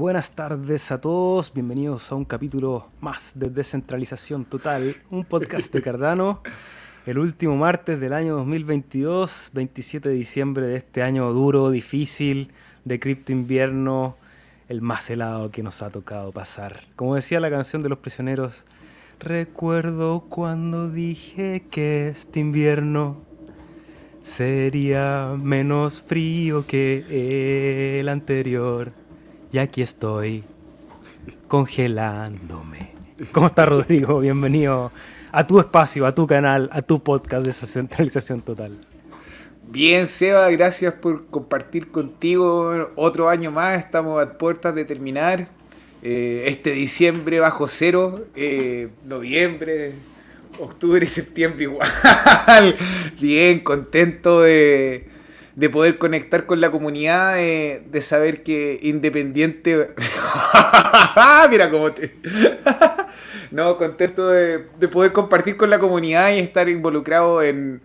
buenas tardes a todos. Bienvenidos a un capítulo más de Descentralización Total, un podcast de Cardano. El último martes del año 2022, 27 de diciembre de este año duro, difícil, de cripto invierno, el más helado que nos ha tocado pasar. Como decía la canción de los prisioneros, recuerdo cuando dije que este invierno sería menos frío que el anterior. Y aquí estoy, congelándome. ¿Cómo está Rodrigo? Bienvenido a tu espacio, a tu canal, a tu podcast de centralización total. Bien, Seba, gracias por compartir contigo otro año más. Estamos a puertas de terminar. Eh, este diciembre bajo cero, eh, noviembre, octubre y septiembre igual. Bien, contento de, de poder conectar con la comunidad, de, saber que independiente... Mira cómo te... no, contento de, poder compartir con la comunidad y estar involucrado en,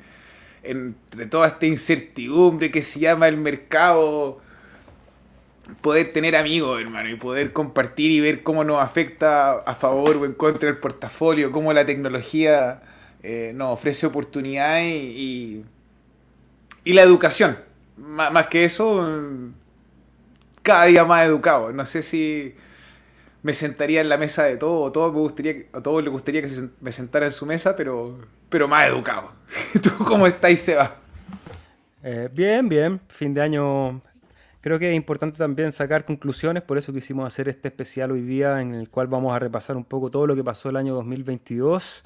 en toda esta incertidumbre que se llama el mercado poder tener amigos, hermano, y poder compartir y ver cómo nos afecta a favor o en contra del portafolio, cómo la tecnología eh, nos ofrece oportunidades y, y, la educación. Más que eso, cada día más educado. No sé si me sentaría en la mesa de todo, o todo me gustaría, a todos les gustaría que me sentara en su mesa, pero, pero más educado. ¿Tú cómo estáis, Seba? Eh, bien, bien. Fin de año Creo que es importante también sacar conclusiones, por eso quisimos hacer este especial hoy día en el cual vamos a repasar un poco todo lo que pasó el año 2022.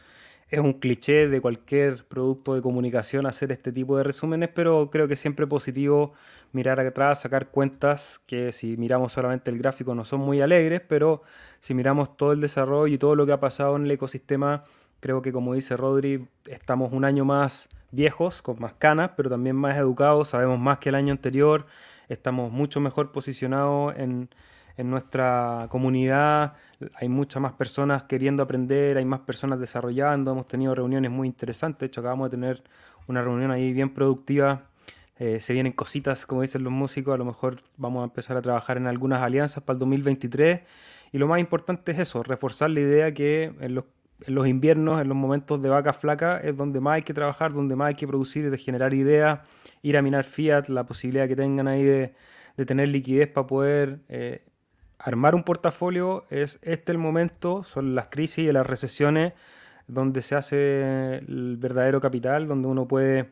Es un cliché de cualquier producto de comunicación hacer este tipo de resúmenes, pero creo que siempre positivo mirar atrás, sacar cuentas que si miramos solamente el gráfico no son muy alegres, pero si miramos todo el desarrollo y todo lo que ha pasado en el ecosistema, creo que como dice Rodri, estamos un año más viejos, con más canas, pero también más educados, sabemos más que el año anterior, estamos mucho mejor posicionados en, nuestra comunidad, hay muchas más personas queriendo aprender, hay más personas desarrollando, hemos tenido reuniones muy interesantes, de hecho acabamos de tener una reunión ahí bien productiva, eh, se vienen cositas, como dicen los músicos, a lo mejor vamos a empezar a trabajar en algunas alianzas para el 2023 y lo más importante es eso, reforzar la idea que en los, en los inviernos, en los momentos de vaca flaca, es donde más hay que trabajar, donde más hay que producir de generar ideas ir a minar fiat, la posibilidad que tengan ahí de, tener liquidez para poder eh, armar un portafolio, es este el momento, son las crisis y las recesiones donde se hace el verdadero capital, donde uno puede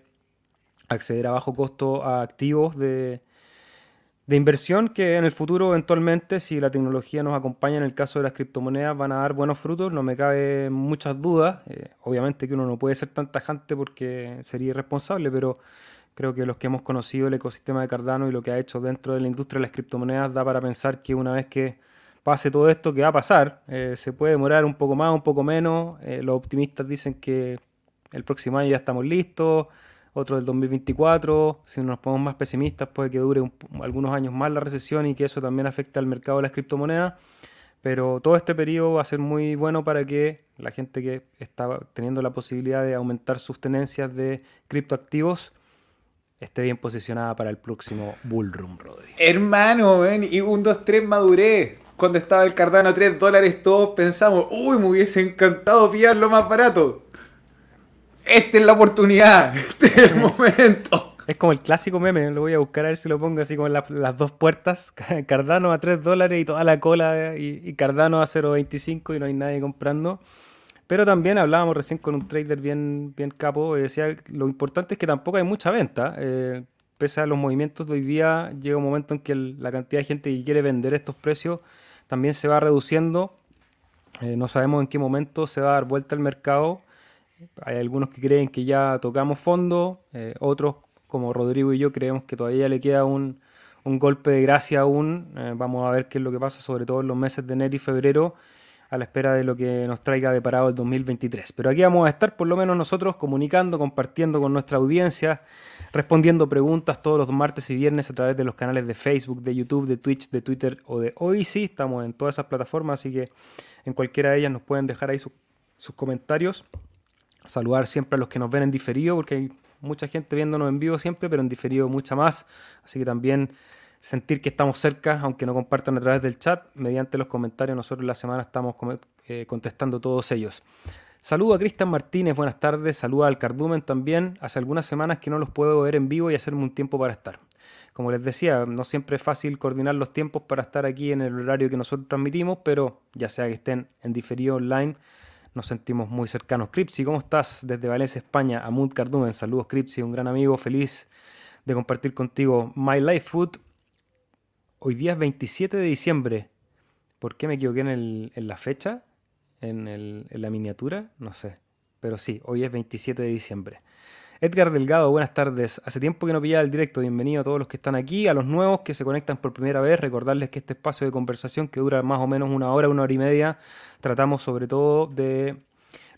acceder a bajo costo a activos de, inversión que en el futuro eventualmente, si la tecnología nos acompaña en el caso de las criptomonedas, van a dar buenos frutos, no me cabe muchas dudas. Eh, obviamente que uno no puede ser tan tajante porque sería irresponsable, pero Creo que los que hemos conocido el ecosistema de Cardano y lo que ha hecho dentro de la industria de las criptomonedas da para pensar que una vez que pase todo esto que va a pasar, eh, se puede demorar un poco más, un poco menos. Eh, los optimistas dicen que el próximo año ya estamos listos, otro del 2024. Si nos ponemos más pesimistas, puede que dure algunos años más la recesión y que eso también afecte al mercado de las criptomonedas. Pero todo este periodo va a ser muy bueno para que la gente que está teniendo la posibilidad de aumentar sus tenencias de criptoactivos esté bien posicionada para el próximo Bullroom, Rodri. Hermano, y un 2, 3 maduré. Cuando estaba el Cardano 3 dólares, todos pensamos, uy, me hubiese encantado pillarlo más barato. Esta es la oportunidad, este es el momento. Es como el clásico meme, lo voy a buscar a ver si lo pongo así como en las dos puertas. Cardano a 3 dólares y toda la cola, y, y Cardano a 0.25 y no hay nadie comprando. Pero también hablábamos recién con un trader bien, bien capo, y decía lo importante es que tampoco hay mucha venta. Eh, pese a los movimientos de hoy día, llega un momento en que la cantidad de gente que quiere vender estos precios también se va reduciendo. Eh, no sabemos en qué momento se va a dar vuelta el mercado. Hay algunos que creen que ya tocamos fondo, eh, otros como Rodrigo y yo creemos que todavía le queda un, un golpe de gracia aún. vamos a ver qué es lo que pasa, sobre todo en los meses de enero y febrero a la espera de lo que nos traiga de parado el 2023. Pero aquí vamos a estar por lo menos nosotros comunicando, compartiendo con nuestra audiencia, respondiendo preguntas todos los martes y viernes a través de los canales de Facebook, de YouTube, de Twitch, de Twitter o de Odyssey. Estamos en todas esas plataformas, así que en cualquiera de ellas nos pueden dejar ahí sus comentarios. Saludar siempre a los que nos ven en diferido, porque hay mucha gente viéndonos en vivo siempre, pero en diferido mucha más. Así que también sentir que estamos cerca, aunque no compartan a través del chat, mediante los comentarios. Nosotros la semana estamos eh, contestando todos ellos. Saludo a Cristian Martínez, buenas tardes. Saludo al Cardumen también. Hace algunas semanas que no los puedo ver en vivo y hacerme un tiempo para estar. Como les decía, no siempre es fácil coordinar los tiempos para estar aquí en el horario que nosotros transmitimos, pero ya sea que estén en diferido online, nos sentimos muy cercanos. Cripsy, ¿cómo estás? Desde Valencia, España, Amund Cardumen. Saludos, Cripsy, un gran amigo, feliz de compartir contigo My Life Food. Hoy día es 27 de diciembre. ¿Por qué me equivoqué en, la fecha? En, la miniatura? No sé. Pero sí, hoy es 27 de diciembre. Edgar Delgado, buenas tardes. Hace tiempo que no pillaba el directo. Bienvenido a todos los que están aquí, a los nuevos que se conectan por primera vez. Recordarles que este espacio de conversación que dura más o menos una hora, una hora y media, tratamos sobre todo de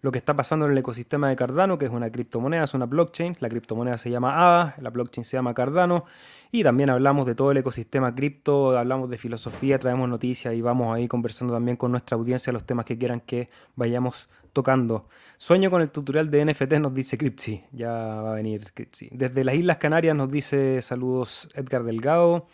lo que está pasando en el ecosistema de Cardano, que es una criptomoneda, es una blockchain. La criptomoneda se llama ADA, la blockchain se llama Cardano. Y también hablamos de todo el ecosistema cripto, hablamos de filosofía, traemos noticias y vamos ahí conversando también con nuestra audiencia los temas que quieran que vayamos tocando. Sueño con el tutorial de NFT, nos dice Cripsy. Ya va a venir Cripsy. Desde las Islas Canarias nos dice saludos Edgar Delgado.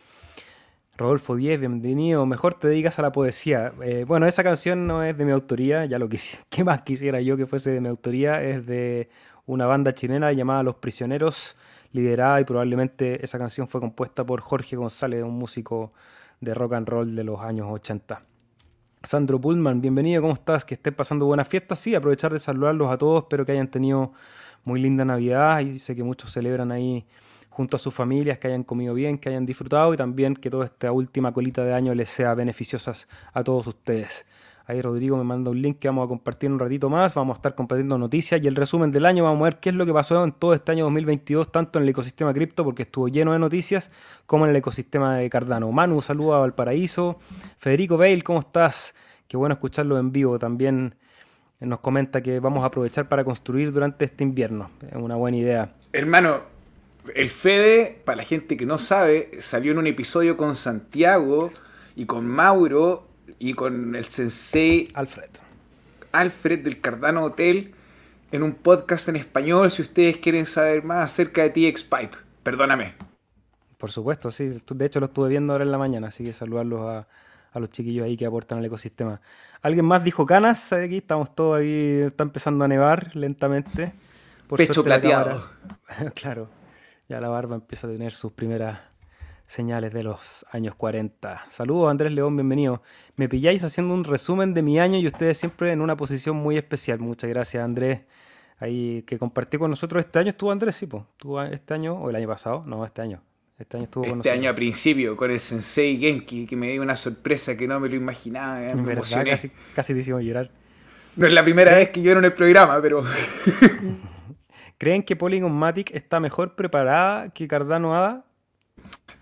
Rodolfo Díez, bienvenido. Mejor te dedicas a la poesía. Eh, bueno, esa canción no es de mi autoría, ya lo quise. ¿Qué más quisiera yo que fuese de mi autoría? Es de una banda chilena llamada Los Prisioneros, liderada y probablemente esa canción fue compuesta por Jorge González, un músico de rock and roll de los años 80. Sandro Pullman, bienvenido, ¿cómo estás? Que estén pasando buenas fiestas. Sí, aprovechar de saludarlos a todos, espero que hayan tenido muy linda Navidad y sé que muchos celebran ahí junto a sus familias, que hayan comido bien, que hayan disfrutado y también que toda esta última colita de año les sea beneficiosas a todos ustedes. Ahí Rodrigo me manda un link que vamos a compartir un ratito más. Vamos a estar compartiendo noticias y el resumen del año. Vamos a ver qué es lo que pasó en todo este año 2022, tanto en el ecosistema cripto, porque estuvo lleno de noticias, como en el ecosistema de Cardano. Manu, saluda a Valparaíso. Federico Bale, ¿cómo estás? Qué bueno escucharlo en vivo. También nos comenta que vamos a aprovechar para construir durante este invierno. Es una buena idea. Hermano, el Fede, para la gente que no sabe, salió en un episodio con Santiago y con Mauro y con el sensei Alfred. Alfred del Cardano Hotel en un podcast en español si ustedes quieren saber más acerca de TX Pipe. Perdóname. Por supuesto, sí. De hecho lo estuve viendo ahora en la mañana, así que saludarlos a, los chiquillos ahí que aportan al ecosistema. ¿Alguien más dijo canas? Aquí estamos todos ahí, está empezando a nevar lentamente. Pecho plateado. claro ya la barba empieza a tener sus primeras señales de los años 40. Saludos Andrés León, bienvenido. Me pilláis haciendo un resumen de mi año y ustedes siempre en una posición muy especial. Muchas gracias Andrés. Ahí que compartí con nosotros este año estuvo Andrés, sí. Estuvo este año o el año pasado, no, este año. Este año estuvo con nosotros. Este año a principio con el Sensei Genki que me dio una sorpresa que no me lo imaginaba. Me verdad, casi, casi te hicimos llorar. No es la primera vez que lloro en el programa, pero ¿Creen que Polygon Matic está mejor preparada que Cardano ADA?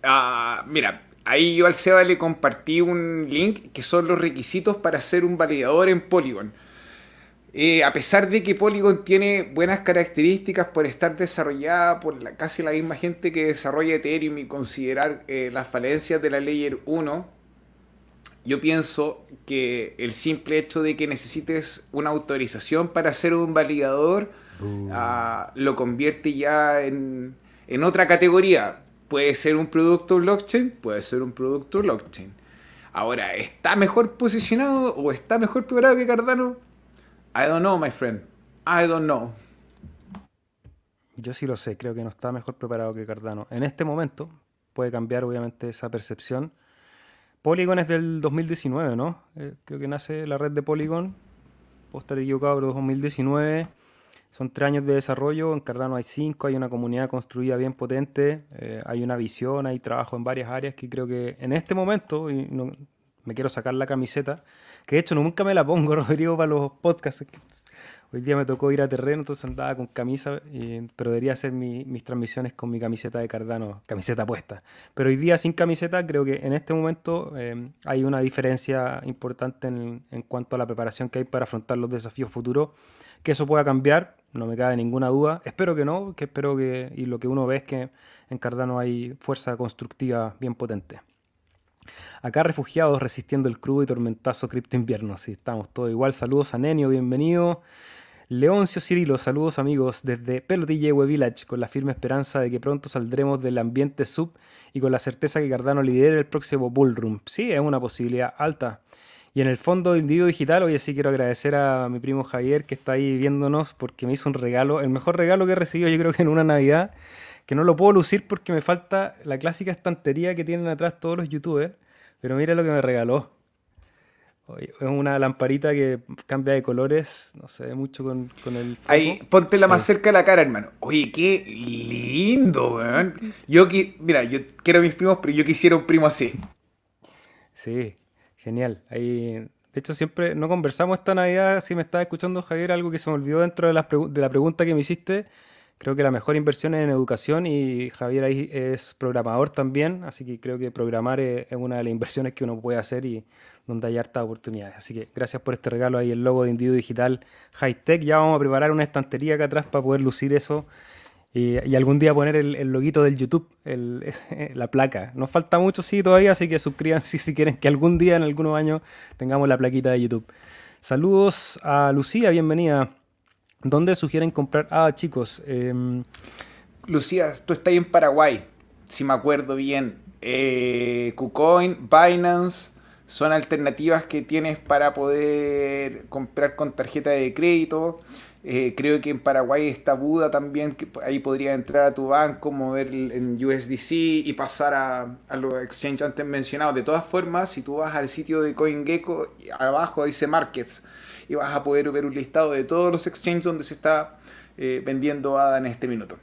Ah, mira, ahí yo al Seba le compartí un link que son los requisitos para ser un validador en Polygon. Eh, a pesar de que Polygon tiene buenas características por estar desarrollada por casi la misma gente que desarrolla Ethereum y considerar eh, las falencias de la Layer 1, yo pienso que el simple hecho de que necesites una autorización para ser un validador Ah, lo convierte ya en, otra categoría. Puede ser un producto blockchain, puede ser un producto blockchain. Ahora, ¿está mejor posicionado o está mejor preparado que Cardano? I don't know, my friend. I don't know. Yo sí lo sé, creo que no está mejor preparado que Cardano. En este momento puede cambiar obviamente esa percepción. Polygon es del 2019, ¿no? Eh, creo que nace la red de Polygon. Puedo estar equivocado, pero 2019. Son tres años de desarrollo, en Cardano hay cinco, hay una comunidad construida bien potente, eh, hay una visión, hay trabajo en varias áreas que creo que en este momento, y no, me quiero sacar la camiseta, que de hecho nunca me la pongo, Rodrigo, para los podcasts. Hoy día me tocó ir a terreno, entonces andaba con camisa, pero debería hacer mis transmisiones con mi camiseta de Cardano, camiseta puesta. Pero hoy día sin camiseta creo que en este momento eh, hay una diferencia importante en, en cuanto a la preparación que hay para afrontar los desafíos futuros que eso pueda cambiar, no me cabe ninguna duda. Espero que no, que espero que, y lo que uno ve es que en Cardano hay fuerza constructiva bien potente. Acá refugiados resistiendo el crudo y tormentazo cripto invierno, sí, estamos todos igual. Saludos a Nenio, bienvenido. Leoncio Cirilo, saludos amigos desde Pelotille Web Village, con la firme esperanza de que pronto saldremos del ambiente sub y con la certeza que Cardano lidere el próximo Bullroom. Sí, es una posibilidad alta. Y en el fondo Individuo Digital, hoy sí quiero agradecer a mi primo Javier que está ahí viéndonos porque me hizo un regalo, el mejor regalo que he recibido yo creo que en una Navidad, que no lo puedo lucir porque me falta la clásica estantería que tienen atrás todos los youtubers, pero mira lo que me regaló. Es una lamparita que cambia de colores, no se ve mucho con, el. Ahí, ponte la más cerca de la cara, hermano. Oye, qué lindo, weón. Yo, mira, yo quiero a mis primos, pero yo quisiera un primo así. Sí, genial. Ahí, de hecho, siempre no conversamos esta Navidad. Si me estás escuchando, Javier, algo que se me olvidó dentro de la, de la pregunta que me hiciste. Creo que la mejor inversión es en educación y Javier ahí es programador también, así que creo que programar es, una de las inversiones que uno puede hacer y donde hay hartas oportunidades. Así que gracias por este regalo ahí, el logo de Individuo Digital High Tech. Ya vamos a preparar una estantería acá atrás para poder lucir eso y, algún día poner el, loguito del YouTube, la placa. Nos falta mucho, sí, todavía, así que suscríbanse si quieren que algún día, en algunos años, tengamos la plaquita de YouTube. Saludos a Lucía, bienvenida. ¿Dónde sugieren comprar? Ah, chicos. Em, Lucía, tú estás en Paraguay, si me acuerdo bien. Eh, KuCoin, Binance, son alternativas que tienes para poder comprar con tarjeta de crédito. Eh, creo que en Paraguay está Buda también, que ahí podría entrar a tu banco, mover en USDC y pasar a, a los exchanges antes mencionados. De todas formas, si tú vas al sitio de CoinGecko, abajo dice Markets y vas a poder ver un listado de todos los exchanges donde se está eh, vendiendo ADA en este minuto.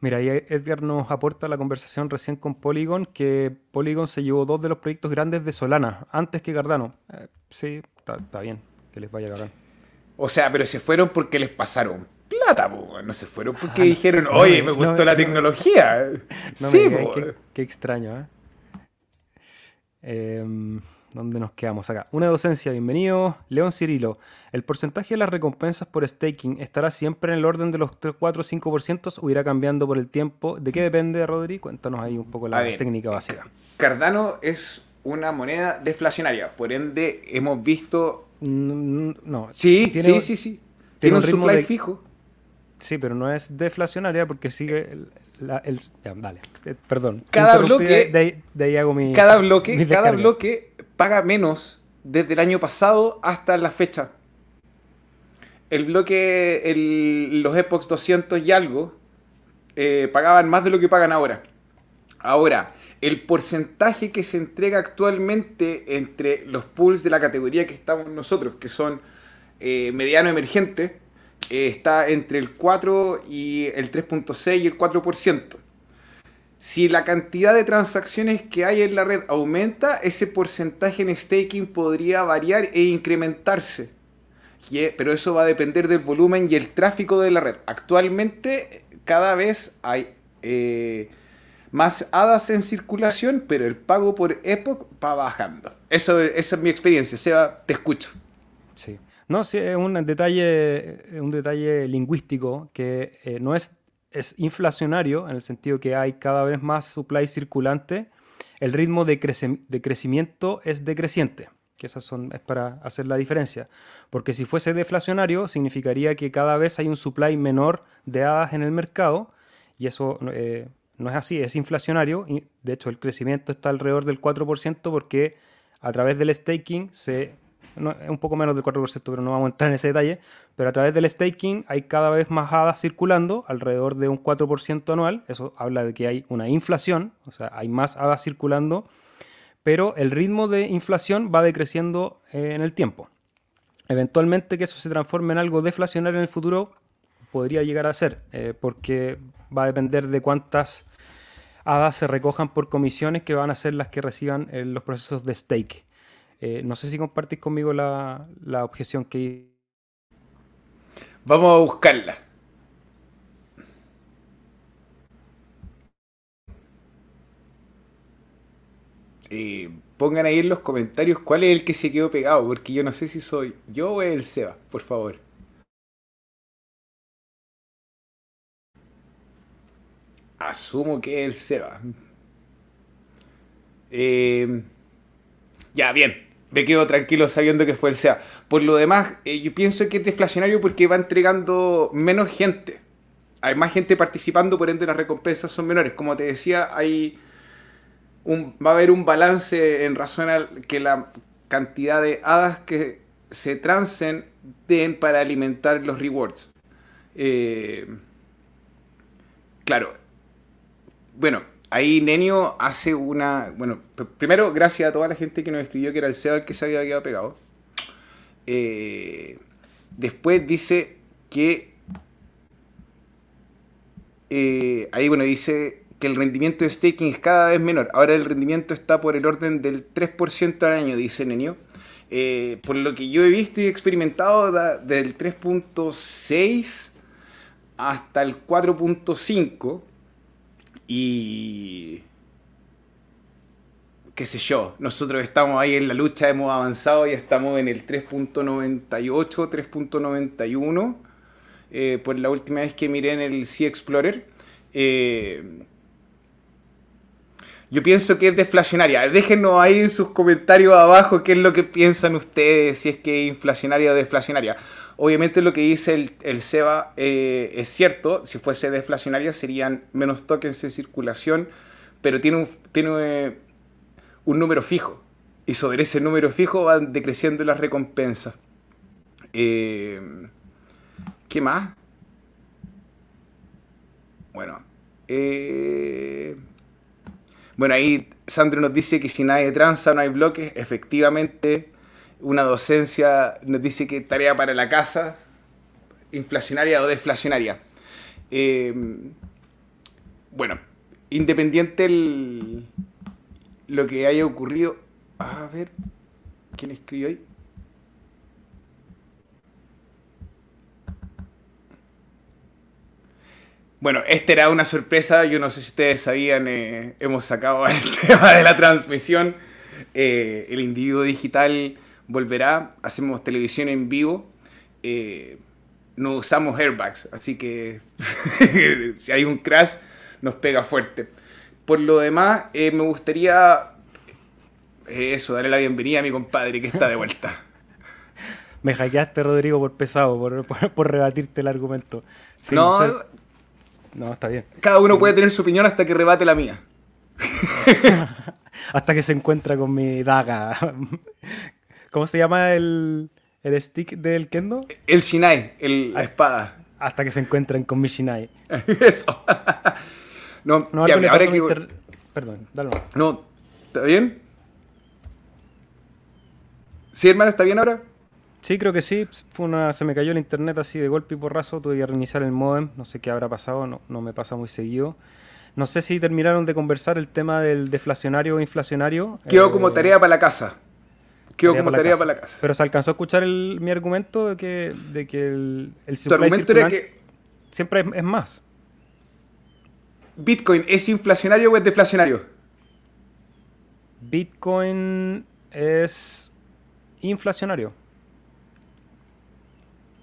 Mira, ahí Edgar nos aporta la conversación recién con Polygon, que Polygon se llevó dos de los proyectos grandes de Solana, antes que Cardano. Eh, sí, está, bien, que les vaya cagar. O sea, pero se fueron porque les pasaron plata, no se fueron porque ah, dijeron, oye, me gustó la tecnología. sí, qué, qué, extraño, ¿eh? eh ¿Dónde nos quedamos acá? Una docencia, bienvenido. León Cirilo, ¿el porcentaje de las recompensas por staking estará siempre en el orden de los 3, 4 o 5% o irá cambiando por el tiempo? ¿De qué depende, Rodri? Cuéntanos ahí un poco la técnica básica. Cardano es una moneda deflacionaria, por ende hemos visto... No. Sí, sí, sí, sí. Tiene, un, supply fijo. Sí, pero no es deflacionaria porque sigue el, ya, vale, eh, perdón. Cada bloque, de, ahí hago mi, cada bloque, cada bloque paga menos desde el año pasado hasta la fecha. El bloque, los Epox 200 y algo, eh, pagaban más de lo que pagan ahora. Ahora, el porcentaje que se entrega actualmente entre los pools de la categoría que estamos nosotros, que son eh, mediano emergente, eh, está entre el 4 y el 3.6 y el 4% si la cantidad de transacciones que hay en la red aumenta, ese porcentaje en staking podría variar e incrementarse. Pero eso va a depender del volumen y el tráfico de la red. Actualmente cada vez hay eh, más hadas en circulación, pero el pago por Epoch va bajando. Eso, esa es mi experiencia. Seba, te escucho. Sí. No, sí, es un detalle, un detalle lingüístico que eh, no es es inflacionario en el sentido que hay cada vez más supply circulante, el ritmo de, de crecimiento es decreciente, que esas son, es para hacer la diferencia. Porque si fuese deflacionario, significaría que cada vez hay un supply menor de hadas en el mercado, y eso eh, no es así, es inflacionario, y de hecho el crecimiento está alrededor del 4% porque a través del staking se es un poco menos del 4%, pero no vamos a entrar en ese detalle, pero a través del staking hay cada vez más hadas circulando, alrededor de un 4% anual, eso habla de que hay una inflación, o sea, hay más hadas circulando, pero el ritmo de inflación va decreciendo eh, en el tiempo. Eventualmente que eso se transforme en algo deflacionario en el futuro podría llegar a ser, eh, porque va a depender de cuántas hadas se recojan por comisiones que van a ser las que reciban eh, los procesos de stake. Eh, no sé si compartís conmigo la, objeción que... Vamos a buscarla. Eh, pongan ahí en los comentarios cuál es el que se quedó pegado, porque yo no sé si soy yo o el Seba, por favor. Asumo que el Seba. Eh, ya, bien. me quedo tranquilo sabiendo que fue el SEA. Por lo demás, eh, yo pienso que es deflacionario porque va entregando menos gente. Hay más gente participando, por ende las recompensas son menores. Como te decía, hay va a haber un balance en razón a que la cantidad de hadas que se transen den para alimentar los rewards. Eh, claro. Bueno, ahí Nenio hace una. Bueno, primero, gracias a toda la gente que nos escribió que era el SEO el que se había quedado pegado. Eh, después dice que. Eh, ahí, bueno, dice que el rendimiento de staking es cada vez menor. Ahora el rendimiento está por el orden del 3% al año, dice Nenio. Eh, por lo que yo he visto y experimentado, del 3.6 hasta el 4.5 y qué sé yo, nosotros estamos ahí en la lucha, hemos avanzado y estamos en el 3.98, 3.91, eh, por la última vez que miré en el Sea Explorer. Eh, yo pienso que es deflacionaria. Déjenos ahí en sus comentarios abajo qué es lo que piensan ustedes, si es que es inflacionaria o deflacionaria. Obviamente lo que dice el, el SEBA eh, es cierto, si fuese deflacionaria serían menos tokens en circulación, pero tiene un, tiene eh, un número fijo. Y sobre ese número fijo van decreciendo las recompensas. Eh, ¿Qué más? Bueno. Bueno, ahí Sandro nos dice que si nadie transa no hay bloques. Efectivamente, una docencia nos dice que tarea para la casa, inflacionaria o deflacionaria. Eh, bueno, independiente lo que haya ocurrido. A ver, ¿quién escribió ahí? Bueno, esta era una sorpresa, yo no sé si ustedes sabían, eh, hemos sacado el tema de la transmisión, eh, el individuo digital volverá, hacemos televisión en vivo, eh, no usamos airbags, así que si hay un crash nos pega fuerte. Por lo demás, me gustaría eso, darle la bienvenida a mi compadre que está de vuelta. me hackeaste, Rodrigo, por pesado, por, rebatirte el argumento. no, no, está bien. Cada uno puede tener su opinión hasta que rebate la mía. hasta que se encuentra con mi daga. ¿Cómo se llama el, el stick del Kendo? El Shinai, la ah, espada. Hasta que se encuentren con mi Shinai. Eso. no, no ya, ahora que... Perdón, dale. No, ¿está bien? ¿Sí, hermano, está bien ahora? Sí, creo que sí. Fue una, se me cayó el internet así de golpe y porrazo. Tuve que reiniciar el modem. No sé qué habrá pasado. No, no me pasa muy seguido. No sé si terminaron de conversar el tema del deflacionario o inflacionario. Quedó como eh, tarea para la casa. Quedó como tarea para la casa. Pero se alcanzó a escuchar mi argumento de que, de que el, el argumento era que siempre es, es, más. ¿Bitcoin es inflacionario o es deflacionario? Bitcoin es inflacionario.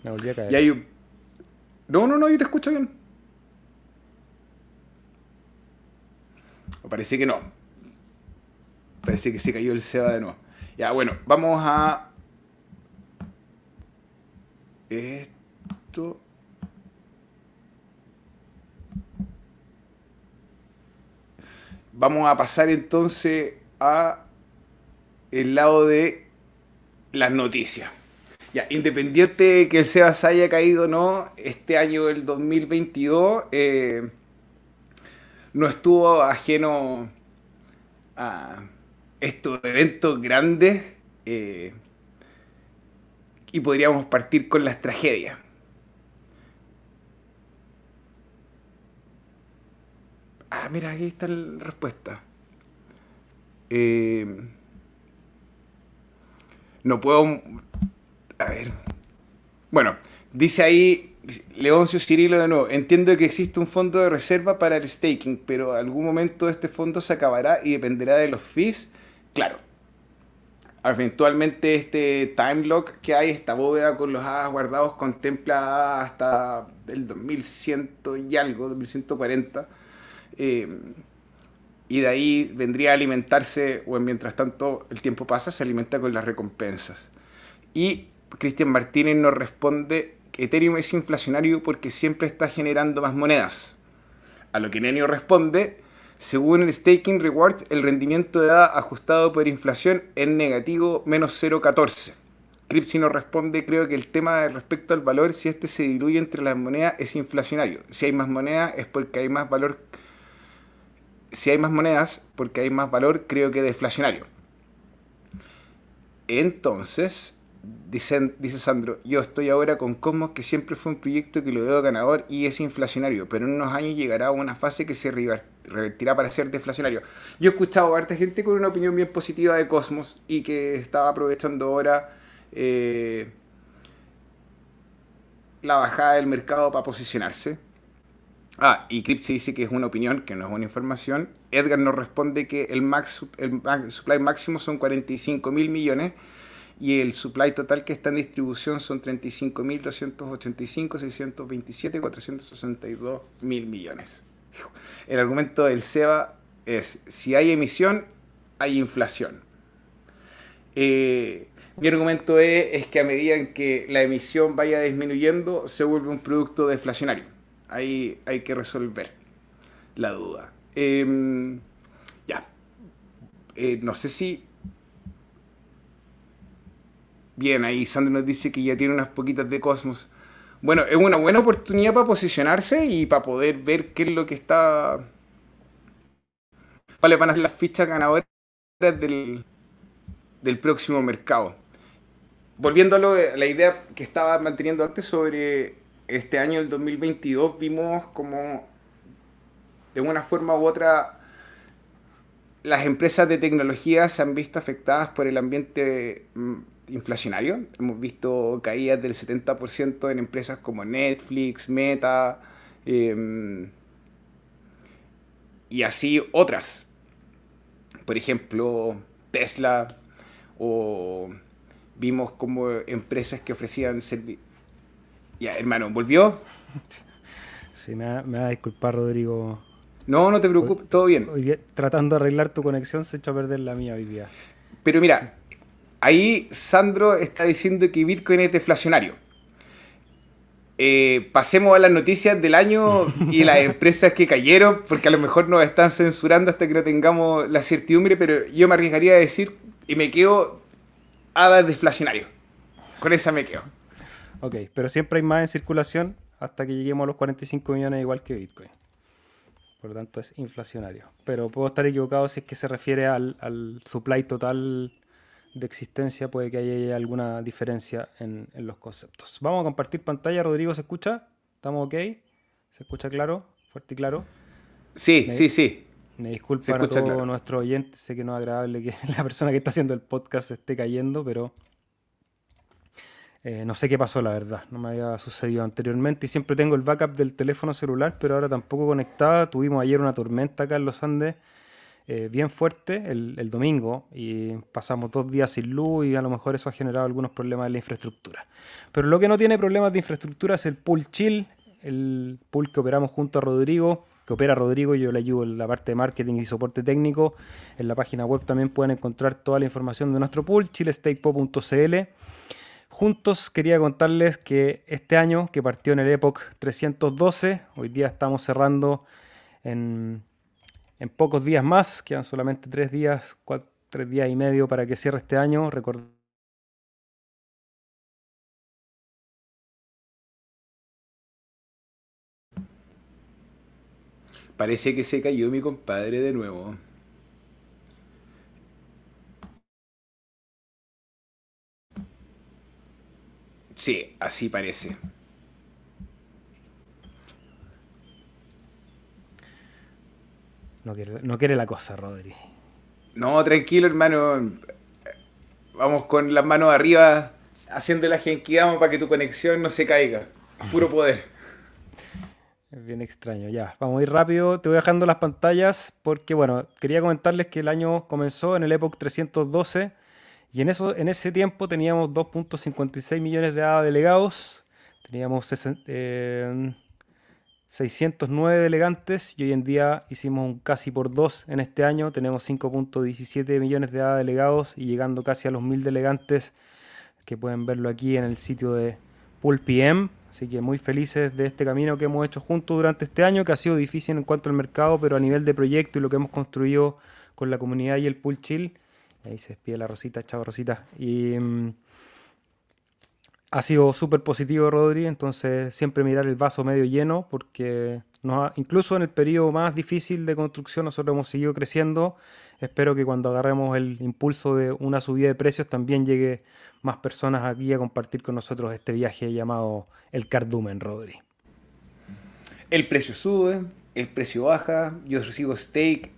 Me volví a caer. Y hay... No, no, no, yo te escucho bien. O parece que no. Parece que se cayó el SEBA de nuevo. Ya, bueno, vamos a... Esto... Vamos a pasar entonces a el lado de las noticias. Ya, independiente de que el Sebas haya caído o no, este año, el 2022, eh, no estuvo ajeno a estos eventos grandes eh, y podríamos partir con las tragedias. Ah, mira, aquí está la respuesta. Eh, no puedo a ver. Bueno, dice ahí Leoncio Cirilo de nuevo. Entiendo que existe un fondo de reserva para el staking, pero algún momento este fondo se acabará y dependerá de los fees. Claro. Eventualmente este time lock que hay, esta bóveda con los hadas guardados, contempla hasta el 2100 y algo, 2140. Eh, y de ahí vendría a alimentarse, o mientras tanto el tiempo pasa, se alimenta con las recompensas. Y Cristian Martínez nos responde que Ethereum es inflacionario porque siempre está generando más monedas. A lo que Nenio responde, según el Staking Rewards, el rendimiento de edad ajustado por inflación es negativo menos 0,14. Cripsy nos responde, creo que el tema respecto al valor, si este se diluye entre las monedas, es inflacionario. Si hay más monedas es porque hay más valor si hay más monedas, porque hay más valor, creo que deflacionario. Entonces, dice, dice Sandro, yo estoy ahora con Cosmos, que siempre fue un proyecto que lo veo ganador y es inflacionario, pero en unos años llegará a una fase que se revertirá para ser deflacionario. Yo he escuchado a harta gente con una opinión bien positiva de Cosmos y que estaba aprovechando ahora eh, la bajada del mercado para posicionarse Ah, y Cripsy dice que es una opinión, que no es una información. Edgar nos responde que el, max, el supply máximo son 45 mil millones y el supply total que está en distribución son 35.285, 627, 462 mil millones. El argumento del SEBA es, si hay emisión, hay inflación. Eh, mi argumento es, es, que a medida en que la emisión vaya disminuyendo, se vuelve un producto deflacionario. Ahí hay que resolver la duda. Em, ya. Eh, no sé si. Bien, ahí Sandro nos dice que ya tiene unas poquitas de Cosmos. Bueno, es una buena oportunidad para posicionarse y para poder ver qué es lo que está. cuáles van a ser las fichas ganadoras del, del próximo mercado. Volviendo a la idea que estaba manteniendo antes sobre este año, el 2022, vimos como de una forma u otra las empresas de tecnología se han visto afectadas por el ambiente mm, inflacionario. Hemos visto caídas del 70% en empresas como Netflix, Meta em, y así otras. Por ejemplo, Tesla o vimos como empresas que ofrecían servicios ya, hermano, ¿volvió? Sí, me va, a disculpar, Rodrigo. No, no te preocupes, todo bien. tratando de arreglar tu conexión se echó a perder la mía hoy día. Pero mira, ahí Sandro está diciendo que Bitcoin es deflacionario. Eh, pasemos a las noticias del año y las empresas que cayeron, porque a lo mejor nos están censurando hasta que no tengamos la certidumbre, pero yo me arriesgaría a decir y me quedo a deflacionario. Con esa me quedo. Ok, pero siempre hay más en circulación hasta que lleguemos a los 45 millones igual que Bitcoin. Por lo tanto es inflacionario. Pero puedo estar equivocado si es que se refiere al, supply total de existencia, puede que haya alguna diferencia en, los conceptos. Vamos a compartir pantalla. Rodrigo, ¿se escucha? ¿Estamos ok? ¿Se escucha claro? ¿Fuerte y claro? Sí, sí, sí. Me disculpan a todos nuestros oyentes. Sé que no es agradable que la persona que está haciendo el podcast esté cayendo, pero eh, no sé qué pasó, la verdad. No me había sucedido anteriormente. Y siempre tengo el backup del teléfono celular, pero ahora tampoco conectada. Tuvimos ayer una tormenta acá en los Andes eh, bien fuerte el, domingo y pasamos dos días sin luz y a lo mejor eso ha generado algunos problemas en la infraestructura. Pero lo que no tiene problemas de infraestructura es el pool chill, el pool que operamos junto a Rodrigo que opera Rodrigo, yo le ayudo en la parte de marketing y soporte técnico. En la página web también pueden encontrar toda la información de nuestro pool, chilestakepo.cl. Juntos quería contarles que este año, que partió en el Epoch 312, hoy día estamos cerrando en, pocos días más, quedan solamente tres días, tres días y medio para que cierre este año. Parece que se cayó mi compadre de nuevo. Sí, así parece. No quiere, la cosa, Rodri. No, tranquilo, hermano. Vamos con las manos arriba, haciendo la genkidama para que tu conexión no se caiga. Puro poder. Es bien extraño, ya. Vamos a ir rápido. Te voy dejando las pantallas porque, bueno, quería comentarles que el año comenzó en el Epoch 312 y en, eso, en ese tiempo teníamos 2.56 millones de delegados, teníamos 609 delegantes y hoy en día hicimos un casi por dos en este año. Tenemos 5.17 millones de delegados y llegando casi a los 1000 delegantes que pueden verlo aquí en el sitio de Pool PM. Así que muy felices de este camino que hemos hecho juntos durante este año, que ha sido difícil en cuanto al mercado, pero a nivel de proyecto y lo que hemos construido con la comunidad y el Pool Chill. Ahí se despide la Rosita, chao Rosita. Y mm, ha sido súper positivo, Rodri. Entonces, siempre mirar el vaso medio lleno, porque incluso en el periodo más difícil de construcción, nosotros hemos seguido creciendo. Espero que cuando agarremos el impulso de una subida de precios, también llegue más personas aquí a compartir con nosotros este viaje llamado el Cardumen, Rodri. El precio sube, el precio baja, yo recibo stake,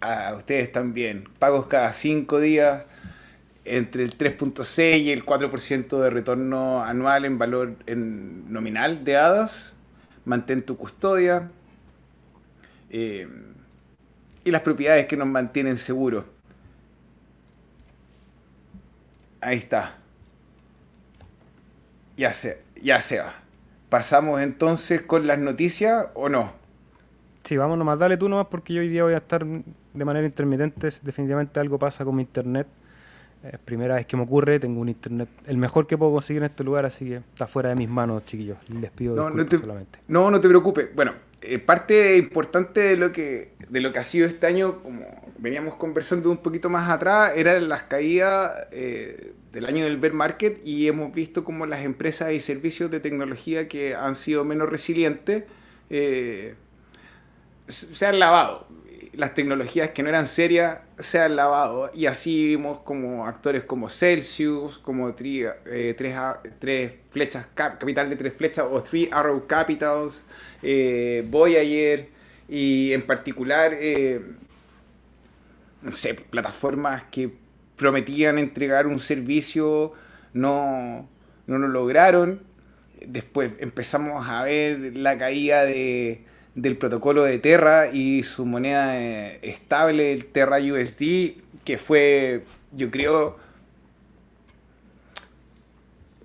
a ustedes también, pagos cada cinco días, entre el 3.6 y el 4% de retorno anual en valor en nominal de hadas, mantén tu custodia eh, y las propiedades que nos mantienen seguros. Ahí está. Ya se, ya se va. ¿Pasamos entonces con las noticias o no? Sí, vamos nomás, dale tú nomás porque yo hoy día voy a estar de manera intermitente. Definitivamente algo pasa con mi internet. Es primera vez que me ocurre, tengo un internet el mejor que puedo conseguir en este lugar, así que está fuera de mis manos, chiquillos. Les pido no, no te, solamente. No, no te preocupes. Bueno, eh, parte importante de lo que de lo que ha sido este año, como veníamos conversando un poquito más atrás, era las caídas eh, del año del bear market y hemos visto como las empresas y servicios de tecnología que han sido menos resilientes eh, se han lavado. Las tecnologías que no eran serias se han lavado y así vimos como actores como Celsius, como eh, tres, tres, flechas, capital de tres flechas o Three Arrow Capitals, eh, Voyager y en particular, eh, no sé, plataformas que prometían entregar un servicio, no, no lo lograron. Después empezamos a ver la caída de del protocolo de Terra y su moneda eh, estable, el Terra USD, que fue, yo creo,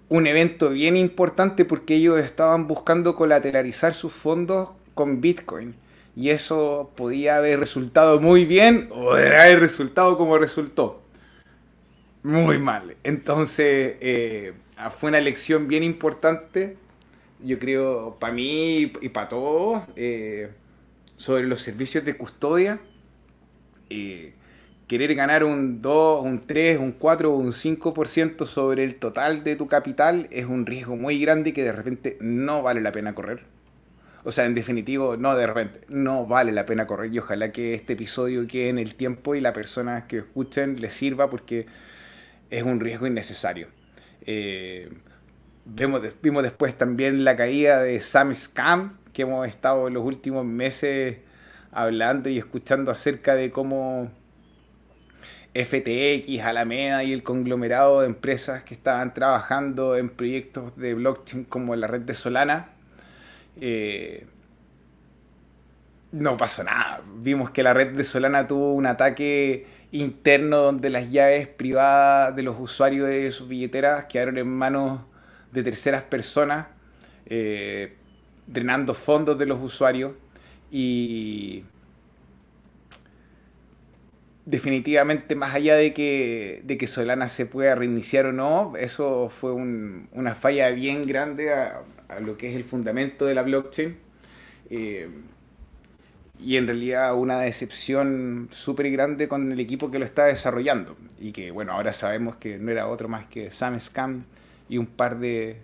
un evento bien importante porque ellos estaban buscando colateralizar sus fondos con Bitcoin. Y eso podía haber resultado muy bien o haber resultado como resultó. Muy mal. Entonces, eh, fue una elección bien importante yo creo, para mí y para todos, eh, sobre los servicios de custodia, eh, querer ganar un 2, un 3, un 4 o un 5% sobre el total de tu capital es un riesgo muy grande que de repente no vale la pena correr. O sea, en definitivo, no de repente, no vale la pena correr y ojalá que este episodio quede en el tiempo y la persona que escuchen les sirva porque es un riesgo innecesario. Eh, Vemos, vimos después también la caída de Sam Scam, que hemos estado en los últimos meses hablando y escuchando acerca de cómo FTX, Alameda y el conglomerado de empresas que estaban trabajando en proyectos de blockchain como la red de Solana, eh, no pasó nada. Vimos que la red de Solana tuvo un ataque interno donde las llaves privadas de los usuarios de sus billeteras quedaron en manos de terceras personas, eh, drenando fondos de los usuarios y definitivamente más allá de que, de que Solana se pueda reiniciar o no, eso fue una falla bien grande a, lo que es el fundamento de la blockchain. Eh, y en realidad una decepción súper grande con el equipo que lo está desarrollando. Y que bueno, ahora sabemos que no era otro más que Sam Scam y un par de,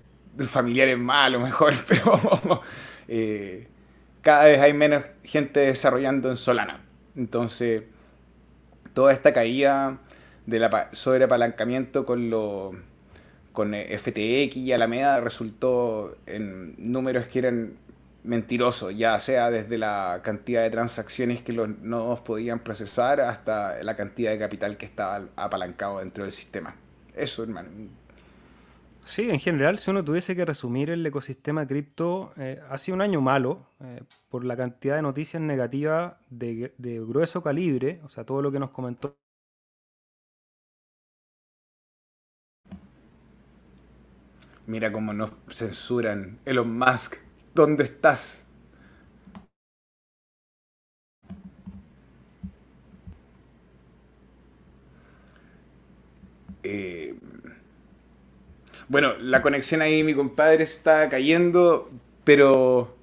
familiares más a lo mejor, pero eh, cada vez hay menos gente desarrollando en Solana. Entonces, toda esta caída de la sobreapalancamiento con lo con FTX y Alameda resultó en números que eran mentirosos, ya sea desde la cantidad de transacciones que los nodos podían procesar hasta la cantidad de capital que estaba apalancado dentro del sistema. Eso, hermano, Sí, en general, si uno tuviese que resumir el ecosistema cripto, eh, ha sido un año malo eh, por la cantidad de noticias negativas de, de grueso calibre, o sea, todo lo que nos comentó Mira cómo nos censuran. Elon Musk, ¿dónde estás? Eh, bueno, la conexión ahí, mi compadre, está cayendo, pero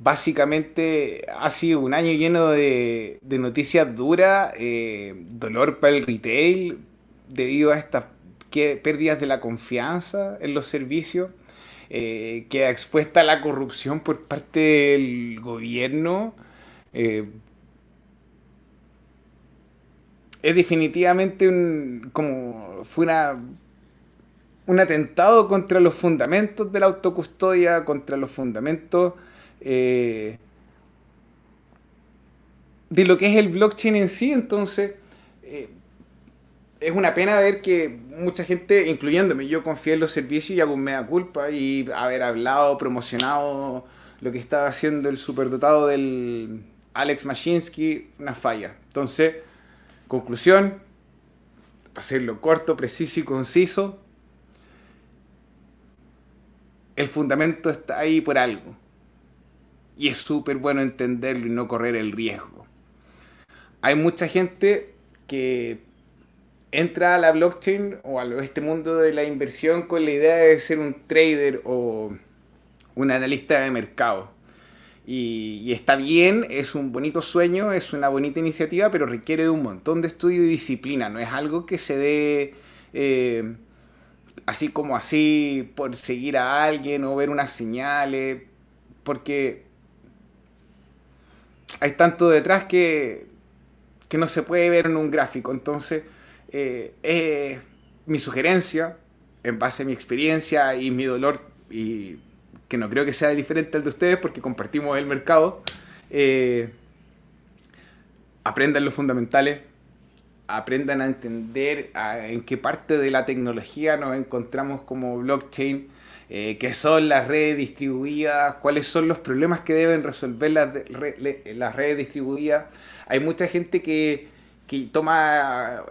básicamente ha sido un año lleno de, noticias duras, eh, dolor para el retail debido a estas pérdidas de la confianza en los servicios, eh, queda expuesta a la corrupción por parte del gobierno. Eh, es definitivamente un, como fue una un atentado contra los fundamentos de la autocustodia, contra los fundamentos eh, de lo que es el blockchain en sí. Entonces, eh, es una pena ver que mucha gente, incluyéndome, yo confié en los servicios y hago mea culpa y haber hablado, promocionado lo que estaba haciendo el superdotado del Alex Mashinsky, una falla. Entonces, conclusión, para hacerlo corto, preciso y conciso, el fundamento está ahí por algo. Y es súper bueno entenderlo y no correr el riesgo. Hay mucha gente que entra a la blockchain o a este mundo de la inversión con la idea de ser un trader o un analista de mercado. Y, está bien, es un bonito sueño, es una bonita iniciativa, pero requiere de un montón de estudio y disciplina. No es algo que se dé eh, así como así por seguir a alguien o ver unas señales, porque hay tanto detrás que, que no se puede ver en un gráfico. Entonces, eh, mi sugerencia, en base a mi experiencia y mi dolor, y que no creo que sea diferente al de ustedes porque compartimos el mercado, eh, aprendan los fundamentales, aprendan a entender en qué parte de la tecnología nos encontramos como blockchain, eh, qué son las redes distribuidas, cuáles son los problemas que deben resolver las, las redes distribuidas. Hay mucha gente que, que toma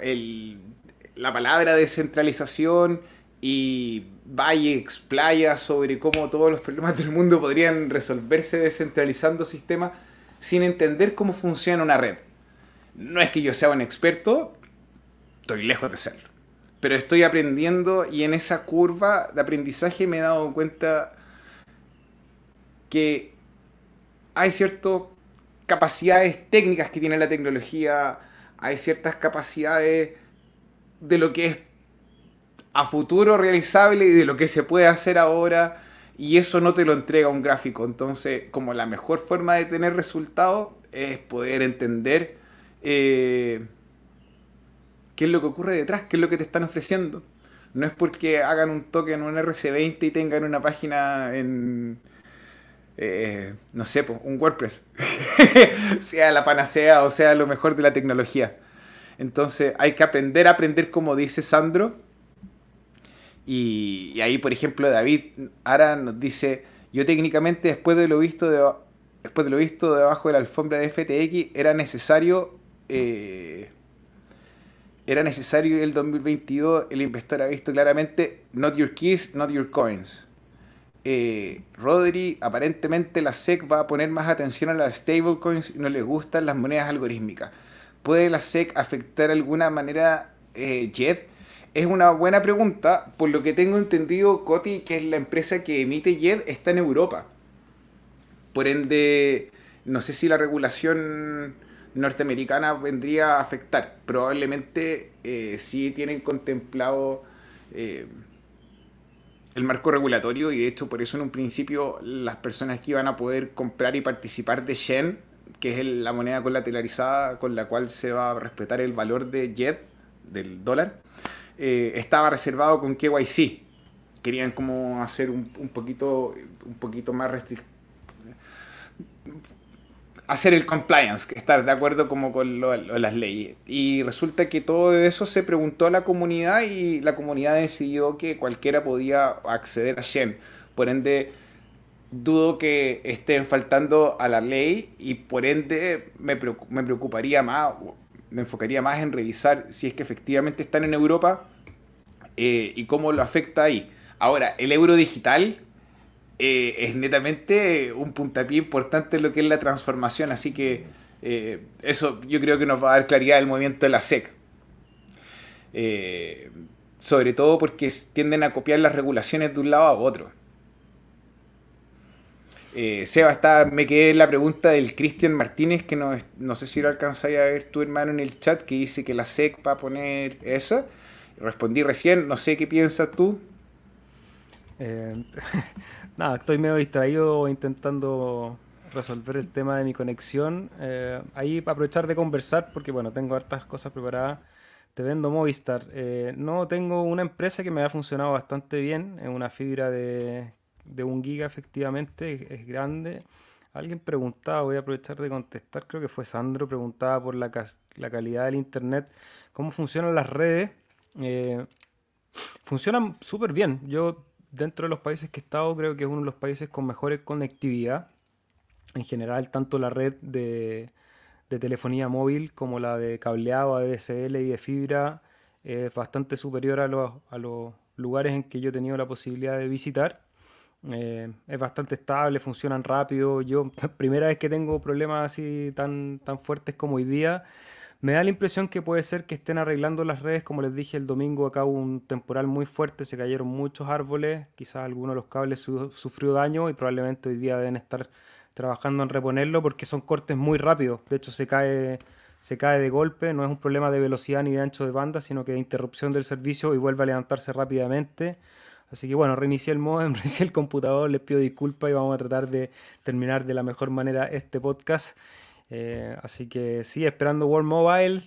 la palabra descentralización y va y explaya sobre cómo todos los problemas del mundo podrían resolverse descentralizando sistemas sin entender cómo funciona una red. No es que yo sea un experto, estoy lejos de serlo. Pero estoy aprendiendo y en esa curva de aprendizaje me he dado cuenta que hay ciertas capacidades técnicas que tiene la tecnología, hay ciertas capacidades de lo que es a futuro realizable y de lo que se puede hacer ahora y eso no te lo entrega un gráfico. Entonces, como la mejor forma de tener resultados es poder entender eh, qué es lo que ocurre detrás, qué es lo que te están ofreciendo. No es porque hagan un toque en un RC20 y tengan una página en, eh, no sé, un WordPress, sea la panacea o sea lo mejor de la tecnología. Entonces hay que aprender a aprender como dice Sandro. Y, ahí, por ejemplo, David Ara nos dice, yo técnicamente después de lo visto de, después de lo visto debajo de la alfombra de FTX era necesario eh, era necesario el 2022, el investor ha visto claramente not your keys, not your coins. Eh, Rodri, aparentemente la SEC va a poner más atención a las stablecoins y no les gustan las monedas algorítmicas. ¿Puede la SEC afectar de alguna manera eh, JET? Es una buena pregunta. Por lo que tengo entendido, Coti, que es la empresa que emite JET, está en Europa. Por ende, no sé si la regulación norteamericana vendría a afectar. Probablemente eh, sí tienen contemplado eh, el marco regulatorio y de hecho por eso en un principio las personas que iban a poder comprar y participar de Shen, que es la moneda colateralizada con la cual se va a respetar el valor de JET, del dólar, eh, estaba reservado con KYC. Querían como hacer un, un poquito, un poquito más restrictivo hacer el compliance, estar de acuerdo como con las leyes. Y resulta que todo eso se preguntó a la comunidad y la comunidad decidió que cualquiera podía acceder a Shen. Por ende, dudo que estén faltando a la ley y por ende me, preocuparía más, me enfocaría más en revisar si es que efectivamente están en Europa eh, y cómo lo afecta ahí. Ahora, el euro digital eh, es netamente un puntapié importante en lo que es la transformación, así que eh, eso yo creo que nos va a dar claridad el movimiento de la SEC. Eh, sobre todo porque tienden a copiar las regulaciones de un lado a otro. Seba, está, me quedé la pregunta del Cristian Martínez, que no, no sé si lo alcanzáis a ver tu hermano en el chat, que dice que la SEC va a poner eso. Respondí recién, no sé qué piensas tú. Eh, nada, estoy medio distraído intentando resolver el tema de mi conexión. Eh, ahí aprovechar de conversar, porque bueno, tengo hartas cosas preparadas. Te vendo Movistar. Eh, no tengo una empresa que me ha funcionado bastante bien. Es una fibra de de un giga efectivamente es, grande. Alguien preguntaba, voy a aprovechar de contestar, creo que fue Sandro, preguntaba por la, la calidad del internet, cómo funcionan las redes. Eh, funcionan súper bien. Yo dentro de los países que he estado creo que es uno de los países con mejores conectividad. En general, tanto la red de, telefonía móvil como la de cableado, ADSL y de fibra es bastante superior a los, a los lugares en que yo he tenido la posibilidad de visitar. Eh, es bastante estable, funcionan rápido. Yo, primera vez que tengo problemas así tan, tan fuertes como hoy día, me da la impresión que puede ser que estén arreglando las redes. Como les dije, el domingo acá hubo un temporal muy fuerte, se cayeron muchos árboles, quizás alguno de los cables sufrió daño y probablemente hoy día deben estar trabajando en reponerlo porque son cortes muy rápidos. De hecho, se cae, se cae de golpe, no es un problema de velocidad ni de ancho de banda, sino que de interrupción del servicio y vuelve a levantarse rápidamente. Así que bueno, reinicié el modem, reinicié el computador, les pido disculpas y vamos a tratar de terminar de la mejor manera este podcast. Eh, así que sí, esperando World Mobile.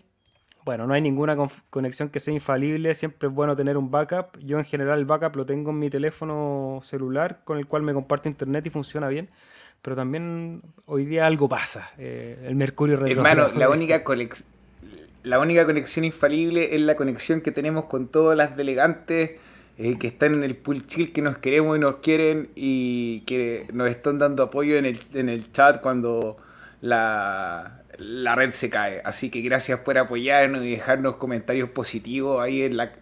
Bueno, no hay ninguna conexión que sea infalible, siempre es bueno tener un backup. Yo en general el backup lo tengo en mi teléfono celular con el cual me comparto internet y funciona bien. Pero también hoy día algo pasa. Eh, el mercurio Hermano, la única, la única conexión infalible es la conexión que tenemos con todas las delegantes eh, que están en el pool chill, que nos queremos y nos quieren y que nos están dando apoyo en el, en el chat cuando la, la red se cae. Así que gracias por apoyarnos y dejarnos comentarios positivos ahí en la,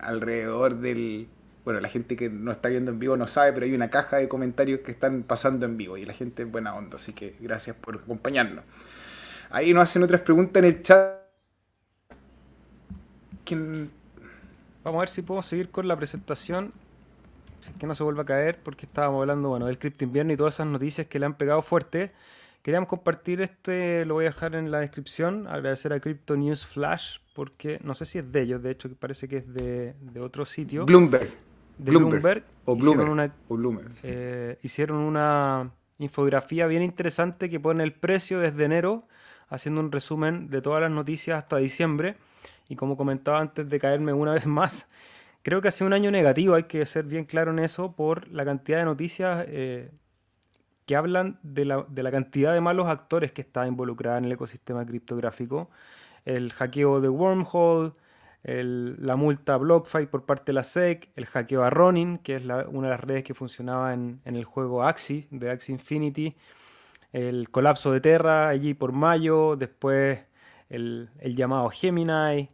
alrededor del... Bueno, la gente que no está viendo en vivo no sabe, pero hay una caja de comentarios que están pasando en vivo y la gente es buena onda, así que gracias por acompañarnos. Ahí nos hacen otras preguntas en el chat. ¿Quién Vamos a ver si podemos seguir con la presentación. Si es que no se vuelva a caer, porque estábamos hablando bueno, del cripto invierno y todas esas noticias que le han pegado fuerte. Queríamos compartir este, lo voy a dejar en la descripción. Agradecer a Crypto News Flash, porque no sé si es de ellos, de hecho, parece que es de, otro sitio. Bloomberg. De Bloomberg. O Bloomberg. o Bloomberg. Eh, hicieron una infografía bien interesante que pone el precio desde enero, haciendo un resumen de todas las noticias hasta diciembre y como comentaba antes de caerme una vez más, creo que ha sido un año negativo, hay que ser bien claro en eso, por la cantidad de noticias eh, que hablan de la, de la, cantidad de malos actores que está involucrada en el ecosistema criptográfico. El hackeo de Wormhole, la multa BlockFi por parte de la SEC, el hackeo a Ronin, que es una de las redes que funcionaba en, el juego Axie, de Axie Infinity, el colapso de Terra allí por mayo, después el, el llamado Gemini,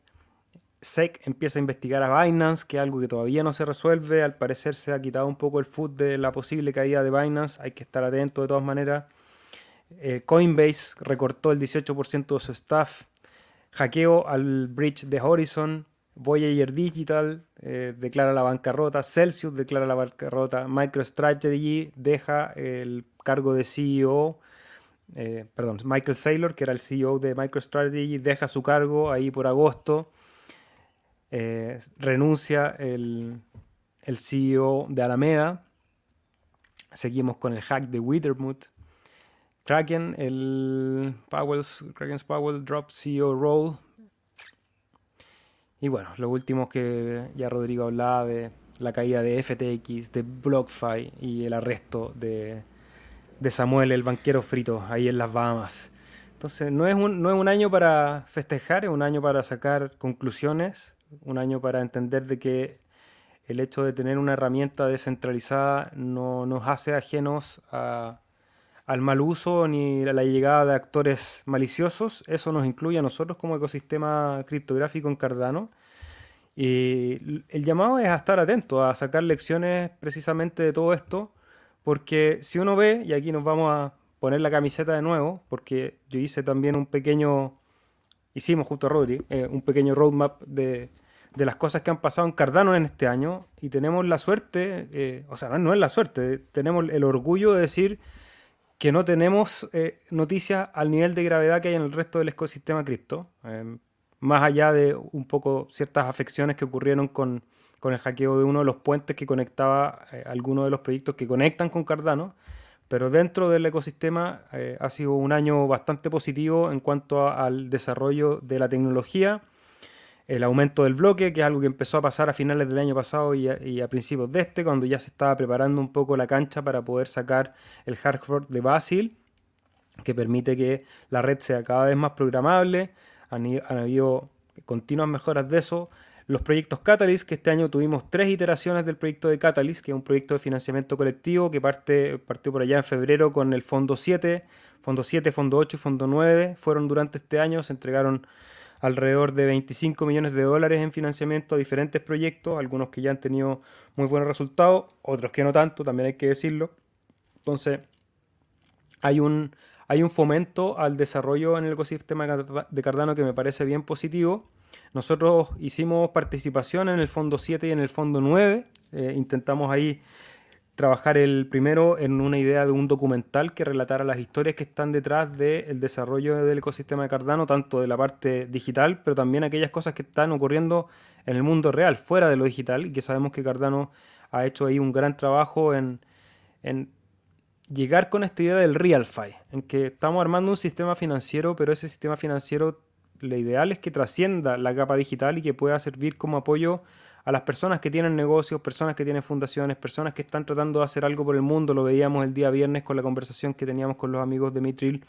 SEC empieza a investigar a Binance, que es algo que todavía no se resuelve. Al parecer se ha quitado un poco el foot de la posible caída de Binance. Hay que estar atento de todas maneras. Eh, Coinbase recortó el 18% de su staff. Hackeo al bridge de Horizon. Voyager Digital eh, declara la bancarrota. Celsius declara la bancarrota. MicroStrategy deja el cargo de CEO. Eh, perdón, Michael Saylor, que era el CEO de MicroStrategy, deja su cargo ahí por agosto. Eh, renuncia el, CEO de Alameda. Seguimos con el hack de Withermoot. Kraken, el Kraken's Powell drop CEO role. Y bueno, lo último que ya Rodrigo hablaba de la caída de FTX, de BlockFi y el arresto de, de Samuel, el banquero frito, ahí en las Bahamas. Entonces, no es, un, no es un año para festejar, es un año para sacar conclusiones un año para entender de que el hecho de tener una herramienta descentralizada no nos hace ajenos al mal uso ni a la llegada de actores maliciosos. Eso nos incluye a nosotros como ecosistema criptográfico en Cardano. Y el llamado es a estar atento, a sacar lecciones precisamente de todo esto, porque si uno ve, y aquí nos vamos a poner la camiseta de nuevo, porque yo hice también un pequeño hicimos junto a Rodri eh, un pequeño roadmap de, de las cosas que han pasado en Cardano en este año y tenemos la suerte, eh, o sea, no es la suerte, tenemos el orgullo de decir que no tenemos eh, noticias al nivel de gravedad que hay en el resto del ecosistema cripto, em, más allá de un poco ciertas afecciones que ocurrieron con, con el hackeo de uno de los puentes que conectaba eh, algunos de los proyectos que conectan con Cardano, pero dentro del ecosistema ha sido un año bastante positivo en cuanto al desarrollo de la tecnología el aumento del bloque, que es algo que empezó a pasar a finales del año pasado y a, principios de este, cuando ya se estaba preparando un poco la cancha para poder sacar el hardware de Basil, que permite que la red sea cada vez más programable. Han, habido continuas mejoras de eso. Los proyectos Catalyst, que este año tuvimos tres iteraciones del proyecto de Catalyst, que es un proyecto de financiamiento colectivo que parte, partió por allá en febrero con el Fondo 7, Fondo 7, Fondo 8 y Fondo 9. Fueron durante este año, se entregaron alrededor de 25 millones de dólares en financiamiento a diferentes proyectos, algunos que ya han tenido muy buenos resultados, otros que no tanto, también hay que decirlo. Entonces, hay un, hay un fomento al desarrollo en el ecosistema de Cardano que me parece bien positivo. Nosotros hicimos participación en el fondo 7 y en el fondo 9. Eh, intentamos ahí trabajar el primero en una idea de un documental que relatara las historias que están detrás del desarrollo del ecosistema de Cardano, tanto de la parte digital, pero también aquellas cosas que están ocurriendo en el mundo real, fuera de lo digital, y que sabemos que Cardano ha hecho ahí un gran trabajo en, en llegar con esta idea del RealFi, en que estamos armando un sistema financiero, pero ese sistema financiero, lo ideal es que trascienda la capa digital y que pueda servir como apoyo a las personas que tienen negocios, personas que tienen fundaciones, personas que están tratando de hacer algo por el mundo. Lo veíamos el día viernes con la conversación que teníamos con los amigos de Mitril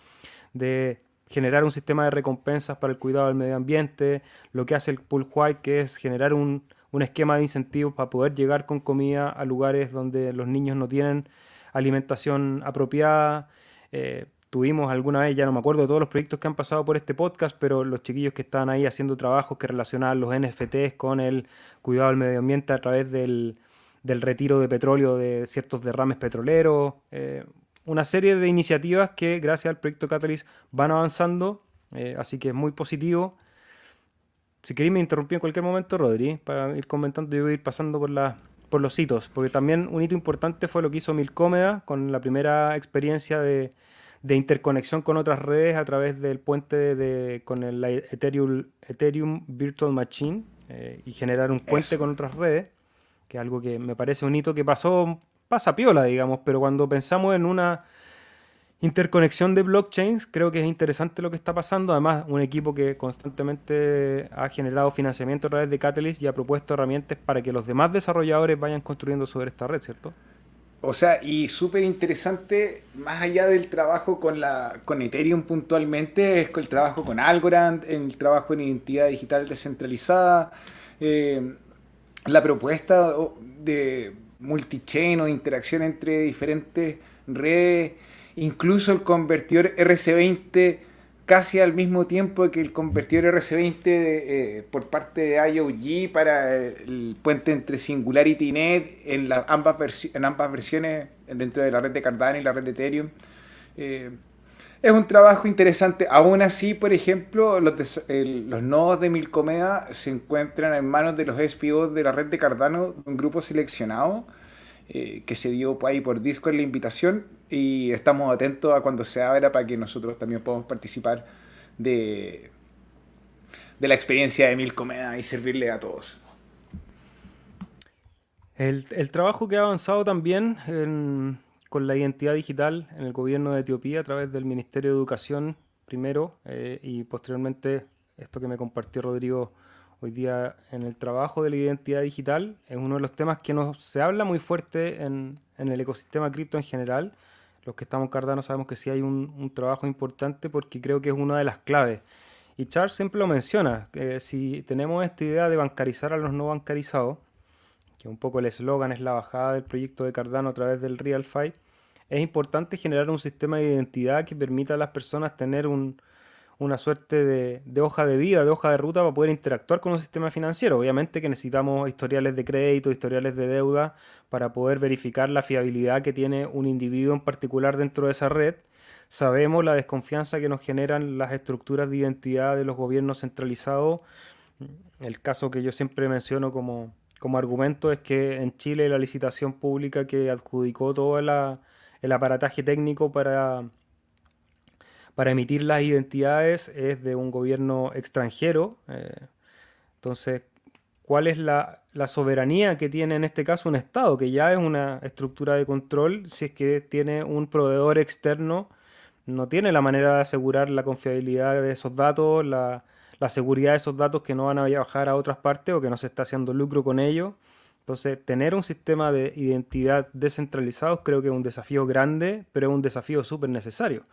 de generar un sistema de recompensas para el cuidado del medio ambiente, lo que hace el Pool White, que es generar un, esquema de incentivos para poder llegar con comida a lugares donde los niños no tienen alimentación apropiada. Eh, tuvimos alguna vez, ya no me acuerdo de todos los proyectos que han pasado por este podcast, pero los chiquillos que estaban ahí haciendo trabajos que relacionaban los NFTs con el cuidado del medio ambiente a través del, retiro de petróleo de ciertos derrames petroleros. Eh, una serie de iniciativas que gracias al proyecto Catalyst van avanzando, eh, así que es muy positivo. Si queréis me interrumpí en cualquier momento, Rodri, para ir comentando, yo voy a ir pasando por, la, por los hitos, porque también un hito importante fue lo que hizo Milcómeda con la primera experiencia de de interconexión con otras redes a través del puente de, con el Ethereum, Ethereum Virtual Machine eh, y generar un puente con otras redes, que es algo que me parece un hito que pasó, pasa piola, digamos, pero cuando pensamos en una interconexión de blockchains, creo que es interesante lo que está pasando. Además, un equipo que constantemente ha generado financiamiento a través de Catalyst y ha propuesto herramientas para que los demás desarrolladores vayan construyendo sobre esta red, ¿cierto? O sea, y súper interesante, más allá del trabajo con, la, con Ethereum puntualmente, es el trabajo con Algorand, el trabajo en identidad digital descentralizada, eh, la propuesta de multichain o interacción entre diferentes redes, incluso el convertidor RC20 casi al mismo tiempo que el convertidor RC20 eh, por parte de IOG para el puente entre Singularity y Net en, ambas, en ambas versiones dentro de la red de Cardano y la red de Ethereum. Eh, es un trabajo interesante. Aún así, por ejemplo, los, los nodos de Milcomeda se encuentran en manos de los SPOs de la red de Cardano, un grupo seleccionado eh, que se dio ahí por Discord la invitación y estamos atentos a cuando se abra para que nosotros también podamos participar de, de la experiencia de Milcomeda y servirle a todos. El, el trabajo que ha avanzado también con la identidad digital en el gobierno de Etiopía a través del Ministerio de Educación primero eh, y posteriormente esto que me compartió Rodrigo hoy día en el trabajo de la identidad digital. Es uno de los temas que no se habla muy fuerte en, el ecosistema cripto en general. Los que estamos Cardano sabemos que sí hay un, trabajo importante porque creo que es una de las claves. Y Charles siempre lo menciona, que si tenemos esta idea de bancarizar a los no bancarizados, que un poco el eslogan es la bajada del proyecto de Cardano a través del RealFi, es importante generar un sistema de identidad que permita a las personas tener un, una suerte de, hoja de vida, de hoja de ruta para poder interactuar con un sistema financiero. Obviamente que necesitamos historiales de crédito, historiales de deuda para poder verificar la fiabilidad que tiene un individuo en particular dentro de esa red. Sabemos la desconfianza que nos generan las estructuras de identidad de los gobiernos centralizados El caso que yo siempre menciono como, como argumento es que en Chile la licitación pública que adjudicó todo el aparataje técnico para, para emitir las identidades es de un gobierno extranjero. Eh, entonces, ¿cuál es la, soberanía que tiene en este caso un Estado, que ya es una estructura de control, si es que tiene un proveedor externo, no tiene la manera de asegurar la confiabilidad de esos datos, la la seguridad de esos datos que no van a viajar a otras partes o que no se está haciendo lucro con ellos. Entonces, tener un sistema de identidad descentralizado creo que es un desafío grande, pero es un desafío súper necesario.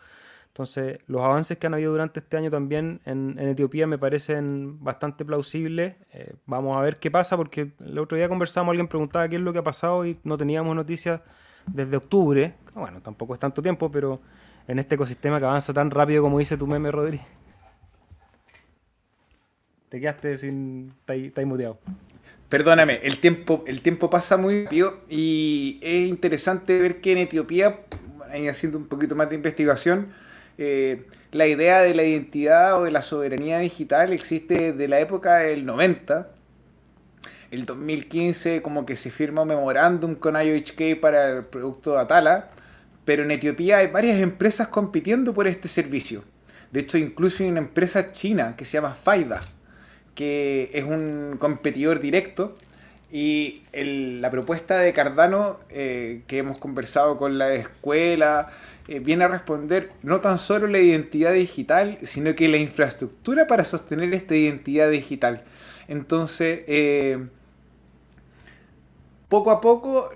Entonces, los avances que han habido durante este año también en, Etiopía me parecen bastante plausibles. Eh, vamos a ver qué pasa, porque el otro día conversamos, alguien preguntaba qué es lo que ha pasado y no teníamos noticias desde octubre. Bueno, tampoco es tanto tiempo, pero en este ecosistema que avanza tan rápido como dice tu meme, Rodríguez. Te quedaste sin. Está muteado. Perdóname, el tiempo, el tiempo pasa muy rápido y es interesante ver que en Etiopía, haciendo un poquito más de investigación, eh, la idea de la identidad o de la soberanía digital existe desde la época del 90. El 2015 como que se firma un memorándum con IOHK para el producto Atala, pero en Etiopía hay varias empresas compitiendo por este servicio. De hecho, incluso hay una empresa china que se llama Faida, que es un competidor directo. Y la propuesta de Cardano, eh, que hemos conversado con la escuela, eh, viene a responder no tan solo la identidad digital, sino que la infraestructura para sostener esta identidad digital. Entonces, eh, poco a poco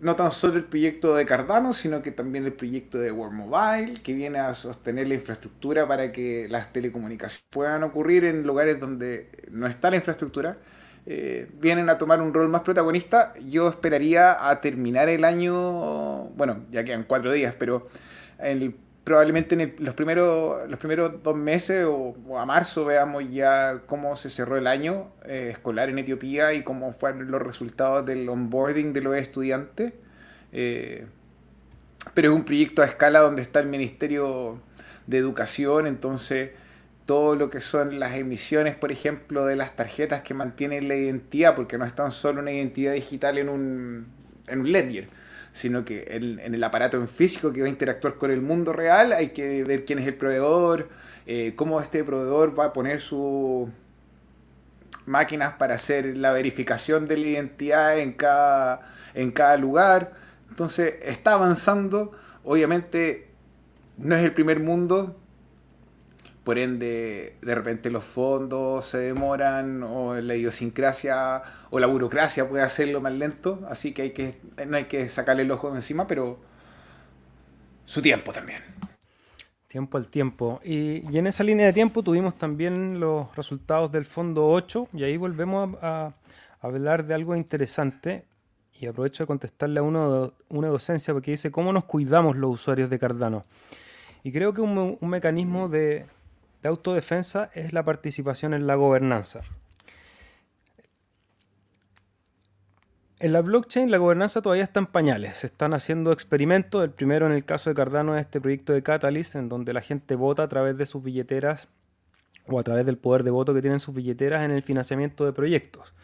no tan solo el proyecto de Cardano, sino que también el proyecto de World Mobile, que viene a sostener la infraestructura para que las telecomunicaciones puedan ocurrir en lugares donde no está la infraestructura, eh, vienen a tomar un rol más protagonista. Yo esperaría a terminar el año, bueno, ya quedan cuatro días, pero probablemente en los, primeros, los primeros dos meses o, a marzo veamos ya cómo se cerró el año eh, escolar en Etiopía y cómo fueron los resultados del onboarding de los estudiantes. Eh, pero es un proyecto a escala donde está el Ministerio de Educación, entonces todo lo que son las emisiones, por ejemplo, de las tarjetas que mantienen la identidad, porque no es tan solo una identidad digital en un, en un ledger sino que en, el aparato en físico que va a interactuar con el mundo real hay que ver quién es el proveedor, eh, cómo este proveedor va a poner sus máquinas para hacer la verificación de la identidad en cada, en cada lugar. Entonces está avanzando, obviamente no es el primer mundo, por ende de repente los fondos se demoran o la idiosincrasia o la burocracia puede hacerlo más lento, así que, hay que no hay que sacarle el ojo encima, pero su tiempo también. Tiempo al tiempo. Y, y, en esa línea de tiempo tuvimos también los resultados del fondo 8 y ahí volvemos a, hablar de algo interesante y aprovecho de contestarle a uno, una docencia porque dice cómo nos cuidamos los usuarios de Cardano. Y creo que un mecanismo de, de autodefensa es la participación en la gobernanza. En la blockchain la gobernanza todavía está en pañales. Se están haciendo experimentos. El primero en el caso de Cardano es este proyecto de Catalyst, en donde la gente vota a través de sus billeteras o a través del poder de voto que tienen sus billeteras en el financiamiento de proyectos.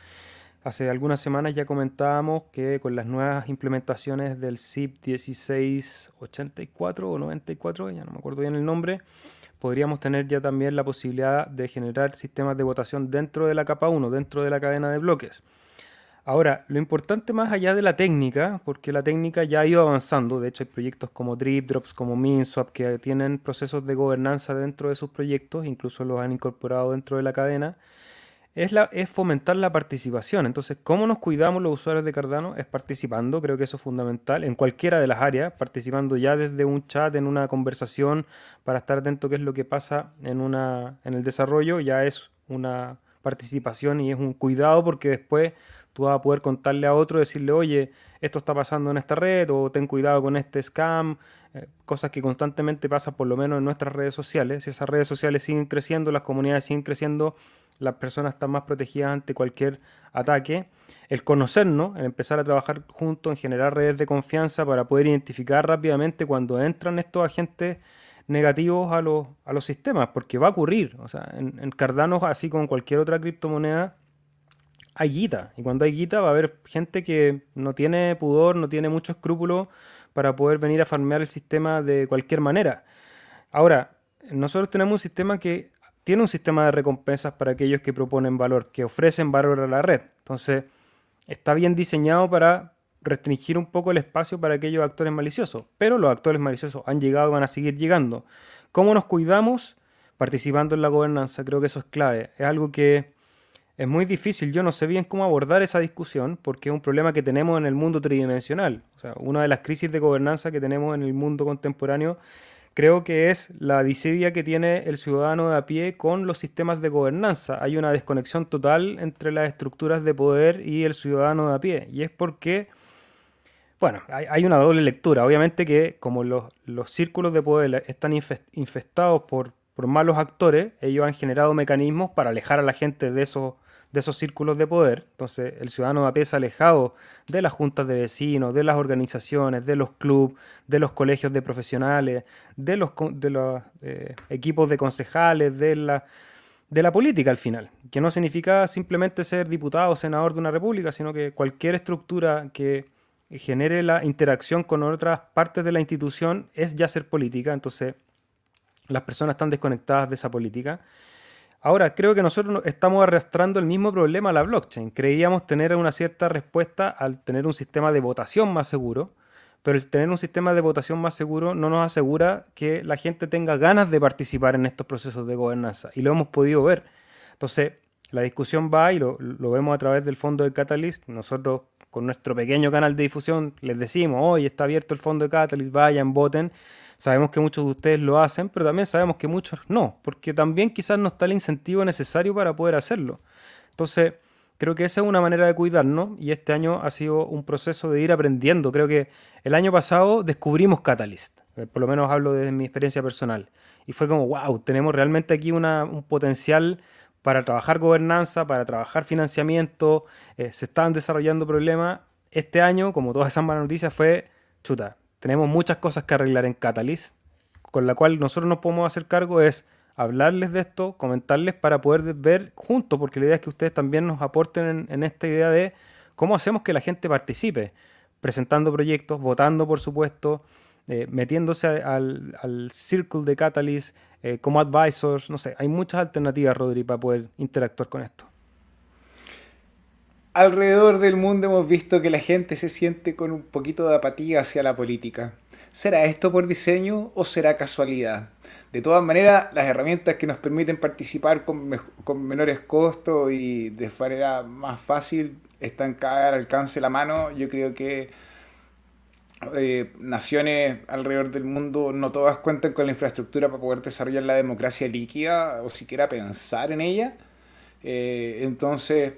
Hace algunas semanas ya comentábamos que con las nuevas implementaciones del SIP 1684 o 94, ya no me acuerdo bien el nombre, podríamos tener ya también la posibilidad de generar sistemas de votación dentro de la capa 1, dentro de la cadena de bloques. Ahora, lo importante más allá de la técnica, porque la técnica ya ha ido avanzando, de hecho hay proyectos como Drip, Drops, como MinSwap, que tienen procesos de gobernanza dentro de sus proyectos, incluso los han incorporado dentro de la cadena, es, la, es fomentar la participación. Entonces, ¿cómo nos cuidamos los usuarios de Cardano? Es participando, creo que eso es fundamental, en cualquiera de las áreas, participando ya desde un chat, en una conversación, para estar atento a qué es lo que pasa en, una, en el desarrollo, ya es una participación y es un cuidado porque después tú vas a poder contarle a otro, decirle, oye, esto está pasando en esta red o ten cuidado con este scam, eh, cosas que constantemente pasan por lo menos en nuestras redes sociales. Si esas redes sociales siguen creciendo, las comunidades siguen creciendo, las personas están más protegidas ante cualquier ataque. El conocernos, el empezar a trabajar juntos, en generar redes de confianza para poder identificar rápidamente cuando entran estos agentes negativos a los, a los sistemas, porque va a ocurrir. O sea, en, en Cardano, así como en cualquier otra criptomoneda, hay guita. Y cuando hay guita va a haber gente que no tiene pudor, no tiene mucho escrúpulo para poder venir a farmear el sistema de cualquier manera. Ahora, nosotros tenemos un sistema que tiene un sistema de recompensas para aquellos que proponen valor, que ofrecen valor a la red. Entonces, está bien diseñado para restringir un poco el espacio para aquellos actores maliciosos. Pero los actores maliciosos han llegado y van a seguir llegando. ¿Cómo nos cuidamos? Participando en la gobernanza. Creo que eso es clave. Es algo que es muy difícil. Yo no sé bien cómo abordar esa discusión porque es un problema que tenemos en el mundo tridimensional. O sea, una de las crisis de gobernanza que tenemos en el mundo contemporáneo creo que es la disidia que tiene el ciudadano de a pie con los sistemas de gobernanza. Hay una desconexión total entre las estructuras de poder y el ciudadano de a pie. Y es porque, bueno, hay, una doble lectura. Obviamente que como los, círculos de poder están infestados por, por malos actores, ellos han generado mecanismos para alejar a la gente de esos de esos círculos de poder. Entonces, el ciudadano de a es alejado de las juntas de vecinos, de las organizaciones, de los clubes, de los colegios de profesionales, de los, de los eh, equipos de concejales, de la, de la política al final. Que no significa simplemente ser diputado o senador de una república, sino que cualquier estructura que genere la interacción con otras partes de la institución es ya ser política. Entonces, las personas están desconectadas de esa política Ahora, creo que nosotros estamos arrastrando el mismo problema a la blockchain. Creíamos tener una cierta respuesta al tener un sistema de votación más seguro, pero el tener un sistema de votación más seguro no nos asegura que la gente tenga ganas de participar en estos procesos de gobernanza. Y lo hemos podido ver. Entonces, la discusión va y lo, vemos a través del fondo de Catalyst. Nosotros, con nuestro pequeño canal de difusión, les decimos, hoy está abierto el fondo de Catalyst, vayan, voten. Sabemos que muchos de ustedes lo hacen, pero también sabemos que muchos no, porque también quizás no está el incentivo necesario para poder hacerlo. Entonces, creo que esa es una manera de cuidarnos y este año ha sido un proceso de ir aprendiendo. Creo que el año pasado descubrimos Catalyst, eh, por lo menos hablo desde mi experiencia personal, y fue como, wow, tenemos realmente aquí un potencial para trabajar gobernanza, para trabajar financiamiento, eh, se estaban desarrollando problemas. Este año, como todas esas malas noticias, fue, chuta, tenemos muchas cosas que arreglar en Catalyst, con la cual nosotros nos podemos hacer cargo es hablarles de esto, comentarles para poder ver juntos, porque la idea es que ustedes también nos aporten en, esta idea de cómo hacemos que la gente participe, presentando proyectos, votando por supuesto, eh, metiéndose al, al, circle de Catalyst eh, como advisors, no sé, hay muchas alternativas, Rodri, para poder interactuar con esto alrededor del mundo hemos visto que la gente se siente con un poquito de apatía hacia la política. ¿Será esto por diseño o será casualidad? De todas maneras, las herramientas que nos permiten participar con, menores costos y de manera más fácil están cada al alcance de la mano. Yo creo que eh, naciones alrededor del mundo no todas cuentan con la infraestructura para poder desarrollar la democracia líquida o siquiera pensar en ella. Eh, entonces,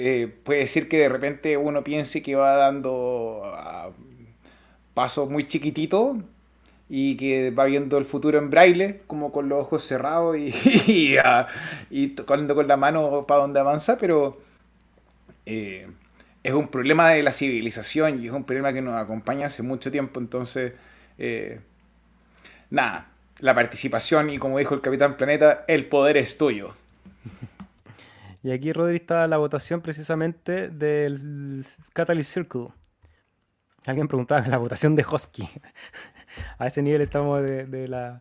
eh, puede decir que de repente uno piense que va dando ah, pasos muy chiquititos y que va viendo el futuro en braille, como con los ojos cerrados y, ah, tocando con la mano para donde avanza, pero eh, es un problema de la civilización y es un problema que nos acompaña hace mucho tiempo, entonces, eh, nada, la participación y como dijo el Capitán Planeta, el poder es tuyo. Y aquí, Rodri, está la votación precisamente del Catalyst Circle. Alguien preguntaba la votación de Hosky. A ese nivel estamos de, la,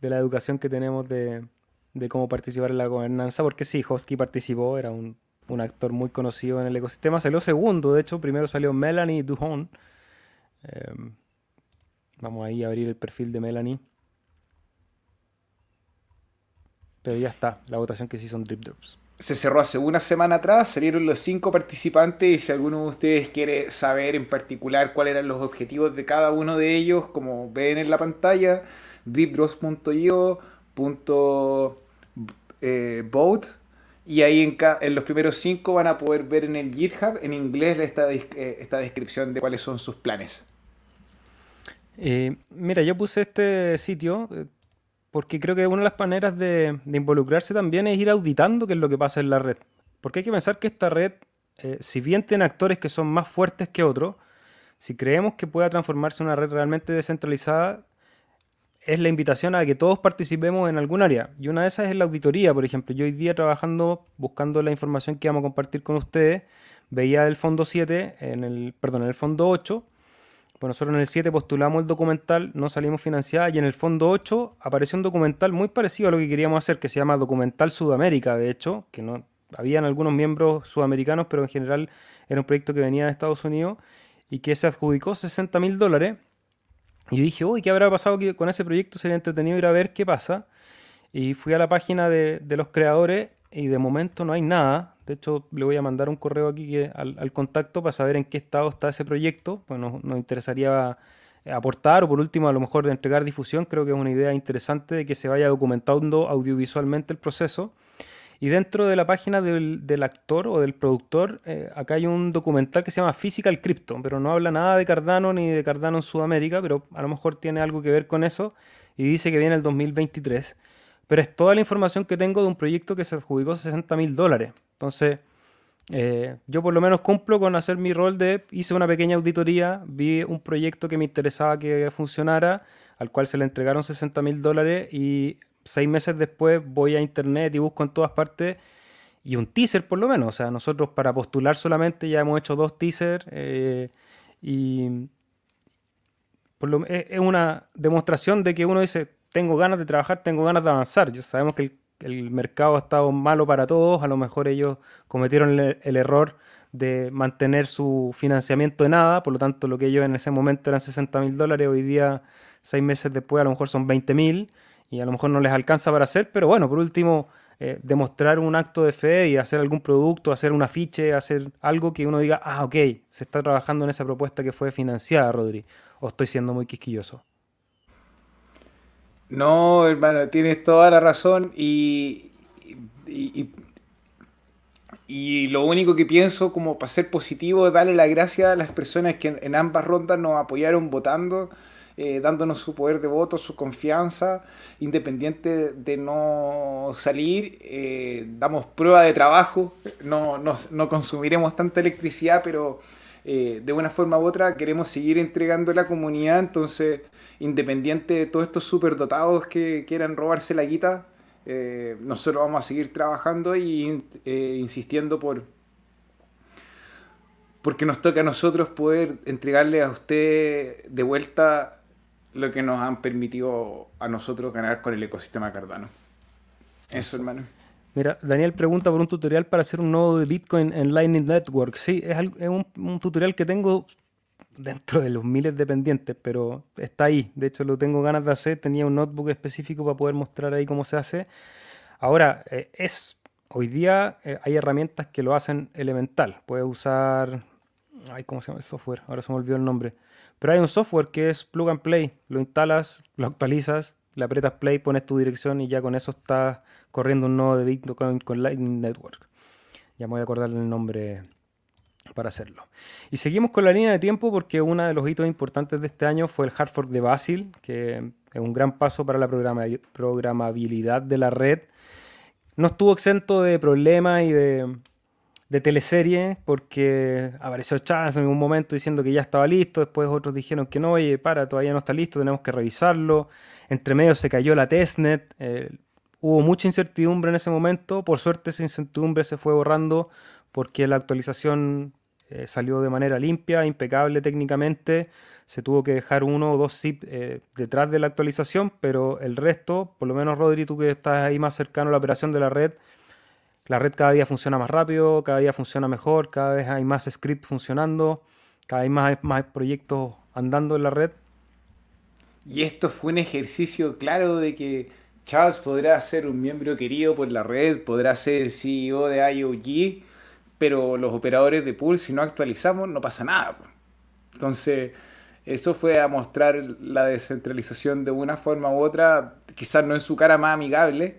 educación que tenemos de, cómo participar en la gobernanza, porque sí, Hosky participó, era un, actor muy conocido en el ecosistema. Salió segundo, de hecho, primero salió Melanie Duhon. Em, vamos ahí a abrir el perfil de Melanie. Pero ya está, la votación que sí son Drip Drops se cerró hace una semana atrás, salieron los cinco participantes y si alguno de ustedes quiere saber en particular cuáles eran los objetivos de cada uno de ellos, como ven en la pantalla, dripdrops.io, eh, vote y ahí en, en, los primeros cinco van a poder ver en el GitHub en inglés esta, eh, esta descripción de cuáles son sus planes. Eh, mira, yo puse este sitio, porque creo que una de las maneras de, involucrarse también es ir auditando qué es lo que pasa en la red. Porque hay que pensar que esta red, eh, si bien tiene actores que son más fuertes que otros, si creemos que pueda transformarse en una red realmente descentralizada, es la invitación a que todos participemos en algún área. Y una de esas es la auditoría, por ejemplo. Yo hoy día trabajando, buscando la información que vamos a compartir con ustedes, veía el fondo 7, en el, perdón, en el fondo 8. Bueno, nosotros en el 7 postulamos el documental, no salimos financiados, y en el fondo 8 apareció un documental muy parecido a lo que queríamos hacer, que se llama Documental Sudamérica, de hecho, que no habían algunos miembros sudamericanos, pero en general era un proyecto que venía de Estados Unidos y que se adjudicó 60 mil dólares y dije, uy, ¿qué habrá pasado con ese proyecto? Sería entretenido ir a ver qué pasa. Y fui a la página de, los creadores y de momento no hay nada. De hecho, le voy a mandar un correo aquí al, contacto para saber en qué estado está ese proyecto. Pues nos, interesaría aportar o por último a lo mejor de entregar difusión. Creo que es una idea interesante de que se vaya documentando audiovisualmente el proceso. Y dentro de la página del, actor o del productor, eh, acá hay un documental que se llama Physical Crypto, pero no habla nada de Cardano ni de Cardano en Sudamérica, pero a lo mejor tiene algo que ver con eso y dice que viene el 2023. Pero es toda la información que tengo de un proyecto que se adjudicó 60 mil dólares. Entonces, eh, yo por lo menos cumplo con hacer mi rol de, hice una pequeña auditoría, vi un proyecto que me interesaba que funcionara, al cual se le entregaron 60 mil dólares y seis meses después voy a internet y busco en todas partes y un teaser por lo menos. O sea, nosotros para postular solamente ya hemos hecho dos teasers eh, y por lo, es, una demostración de que uno dice, tengo ganas de trabajar, tengo ganas de avanzar. Ya sabemos que el, mercado ha estado malo para todos, a lo mejor ellos cometieron el, error de mantener su financiamiento de nada, por lo tanto lo que ellos en ese momento eran 60 mil dólares, hoy día, seis meses después, a lo mejor son 20 mil y a lo mejor no les alcanza para hacer, pero bueno, por último, eh, demostrar un acto de fe y hacer algún producto, hacer un afiche, hacer algo que uno diga, ah, ok, se está trabajando en esa propuesta que fue financiada, Rodri, o estoy siendo muy quisquilloso. No, hermano, tienes toda la razón y, y, y, lo único que pienso como para ser positivo es darle las gracias a las personas que en ambas rondas nos apoyaron votando eh, dándonos su poder de voto, su confianza, independiente de no salir, eh, damos prueba de trabajo, no, no, consumiremos tanta electricidad, pero eh, de una forma u otra queremos seguir entregando a la comunidad, entonces, independiente de todos estos superdotados que quieran robarse la guita, nosotros vamos a seguir trabajando y insistiendo por, porque nos toca a nosotros poder entregarle a usted de vuelta lo que nos han permitido a nosotros ganar con el ecosistema Cardano. Eso, hermano. Mira, Daniel pregunta por un tutorial para hacer un nodo de Bitcoin en Lightning Network. Sí, es, un, tutorial que tengo dentro de los miles de pendientes, pero está ahí. De hecho, lo tengo ganas de hacer. Tenía un notebook específico para poder mostrar ahí cómo se hace. Ahora, eh, es hoy día eh, hay herramientas que lo hacen elemental. Puedes usar... Ay, ¿Cómo se llama el software? Ahora se me olvidó el nombre. Pero hay un software que es plug and play. Lo instalas, lo actualizas, le aprietas play, pones tu dirección y ya con eso estás corriendo un nodo de Bitcoin con Lightning Network. Ya me voy a acordar el nombre para hacerlo. Y seguimos con la línea de tiempo porque uno de los hitos importantes de este año fue el hard fork de Basil, que es un gran paso para la programabilidad de la red. No estuvo exento de problemas y de teleserie porque apareció Charles en un momento diciendo que ya estaba listo, después otros dijeron que no, oye, para, todavía no está listo, tenemos que revisarlo. Entre medio se cayó la testnet, eh, hubo mucha incertidumbre en ese momento, por suerte esa incertidumbre se fue borrando porque la actualización eh, salió de manera limpia, impecable técnicamente, se tuvo que dejar uno o dos zip eh, detrás de la actualización, pero el resto, por lo menos Rodri, tú que estás ahí más cercano a la operación de la red, la red cada día funciona más rápido, cada día funciona mejor, cada vez hay más scripts funcionando, cada vez más, más proyectos andando en la red. Y esto fue un ejercicio claro de que Charles podrá ser un miembro querido por la red, podrá ser el CEO de IOG, pero los operadores de pool, si no actualizamos, no pasa nada. Entonces, eso fue a mostrar la descentralización de una forma u otra, quizás no en su cara más amigable,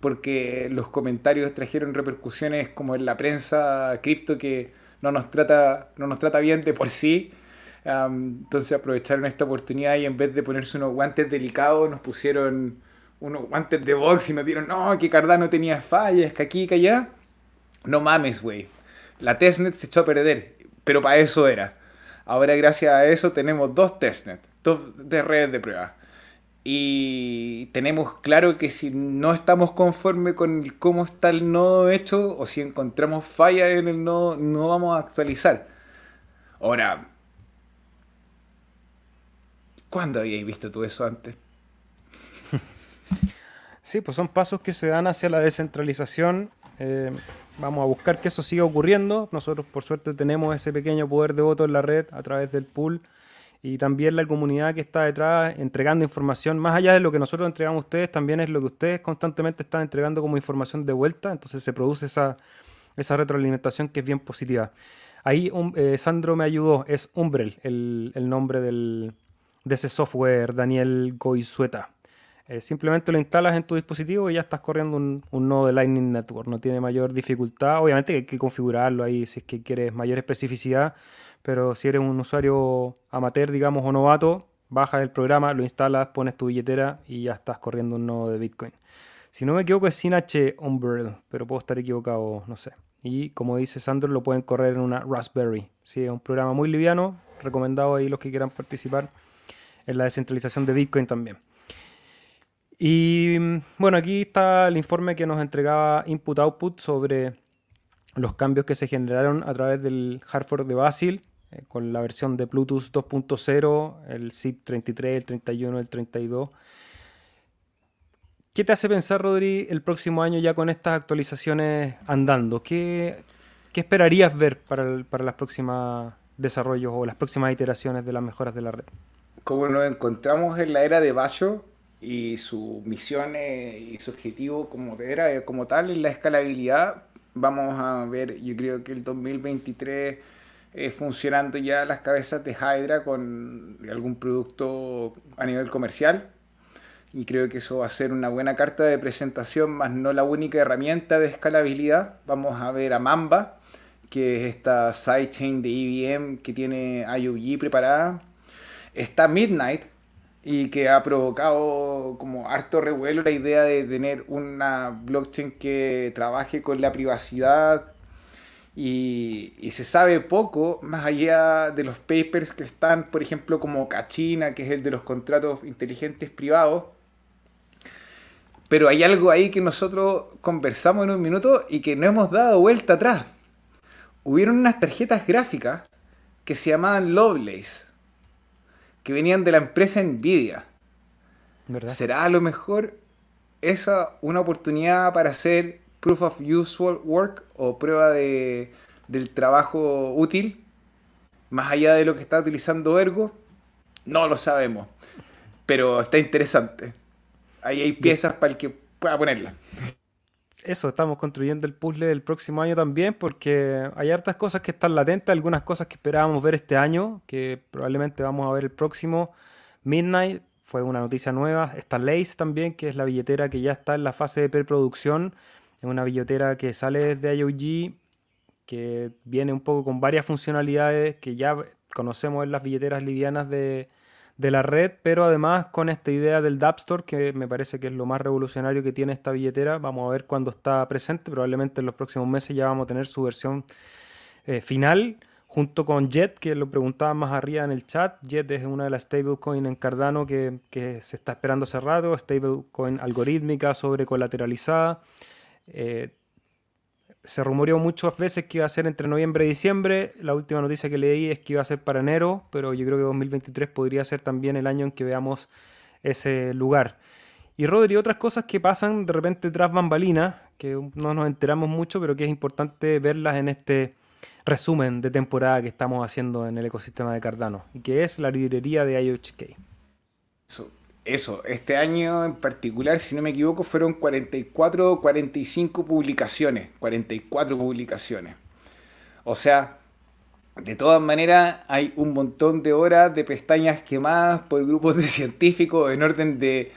porque los comentarios trajeron repercusiones como en la prensa cripto que no nos trata, no nos trata bien de por sí. entonces aprovecharon esta oportunidad y en vez de ponerse unos guantes delicados, nos pusieron unos guantes de box y nos dieron, no, que Cardano tenía fallas, que aquí, que allá. No mames, güey. La testnet se echó a perder, pero para eso era. Ahora gracias a eso tenemos dos testnet, dos de redes de prueba. y tenemos claro que si no estamos conformes con cómo está el nodo hecho o si encontramos fallas en el nodo, no vamos a actualizar. Ahora, ¿cuándo habíais visto tú eso antes? Sí, pues son pasos que se dan hacia la descentralización. Eh, vamos a buscar que eso siga ocurriendo. Nosotros, por suerte, tenemos ese pequeño poder de voto en la red a través del pool y también la comunidad que está detrás entregando información, más allá de lo que nosotros entregamos a ustedes, también es lo que ustedes constantemente están entregando como información de vuelta, entonces se produce esa, esa retroalimentación que es bien positiva. Ahí eh, Sandro me ayudó, es Umbrel el, el nombre del, de ese software, Daniel Goizueta. Eh, simplemente lo instalas en tu dispositivo y ya estás corriendo un, nodo de Lightning Network. No tiene mayor dificultad. Obviamente hay que configurarlo ahí si es que quieres mayor especificidad pero si eres un usuario amateur, digamos, o novato, bajas el programa, lo instalas, pones tu billetera y ya estás corriendo un nodo de Bitcoin. Si no me equivoco es sin H Umbrel, pero puedo estar equivocado, no sé. Y como dice Sandro, lo pueden correr en una Raspberry. Sí, es un programa muy liviano, recomendado ahí los que quieran participar en la descentralización de Bitcoin también. Y bueno, aquí está el informe que nos entregaba Input Output sobre los cambios que se generaron a través del hardware de Basil eh, con la versión de Bluetooth 2.0, el ZIP 33, el 31, el 32. ¿Qué te hace pensar, Rodri, el próximo año ya con estas actualizaciones andando? ¿Qué, qué esperarías ver para, para las próximas desarrollos o las próximas iteraciones de las mejoras de la red? Como nos encontramos en la era de Bayo y su misión y su objetivo como era como tal en la escalabilidad, vamos a ver, yo creo que el 2023 eh, funcionando ya las cabezas de Hydra con algún producto a nivel comercial. Y creo que eso va a ser una buena carta de presentación, más no la única herramienta de escalabilidad. Vamos a ver a Mamba, que es esta sidechain de EVM que tiene IOG preparada. Está Midnight, y que ha provocado como harto revuelo la idea de tener una blockchain que trabaje con la privacidad y, se sabe poco más allá de los papers que están, por ejemplo, como Cachina, que es el de los contratos inteligentes privados. Pero hay algo ahí que nosotros conversamos en un minuto y que no hemos dado vuelta atrás. Hubieron unas tarjetas gráficas que se llamaban Lovelace, que venían de la empresa Nvidia. ¿Será a lo mejor esa una oportunidad para hacer proof of useful work o prueba de, del trabajo útil, más allá de lo que está utilizando Ergo, no lo sabemos. Pero está interesante. Ahí hay piezas para el que pueda ponerla. Eso, estamos construyendo el puzzle del próximo año también, porque hay hartas cosas que están latentes, algunas cosas que esperábamos ver este año, que probablemente vamos a ver el próximo. Midnight fue una noticia nueva. Está Lace también, que es la billetera que ya está en la fase de preproducción. Es una billetera que sale desde IOG, que viene un poco con varias funcionalidades que ya conocemos en las billeteras livianas de, la red, pero además con esta idea del Dap Store, que me parece que es lo más revolucionario que tiene esta billetera. Vamos a ver cuándo está presente, probablemente en los próximos meses ya vamos a tener su versión eh, final, junto con Jet, que lo preguntaba más arriba en el chat. Jet es una de las stablecoins en Cardano que, que se está esperando hace rato, stablecoin algorítmica sobre colateralizada. Eh, se rumoreó muchas veces que iba a ser entre noviembre y diciembre. La última noticia que leí es que iba a ser para enero, pero yo creo que 2023 podría ser también el año en que veamos ese lugar. Y Rodri, otras cosas que pasan de repente tras bambalinas, que no nos enteramos mucho, pero que es importante verlas en este resumen de temporada que estamos haciendo en el ecosistema de Cardano, y que es la librería de IOHK eso, este año en particular, si no me equivoco, fueron 44 o 45 publicaciones. 44 publicaciones. O sea, de todas maneras, hay un montón de horas de pestañas quemadas por grupos de científicos en orden de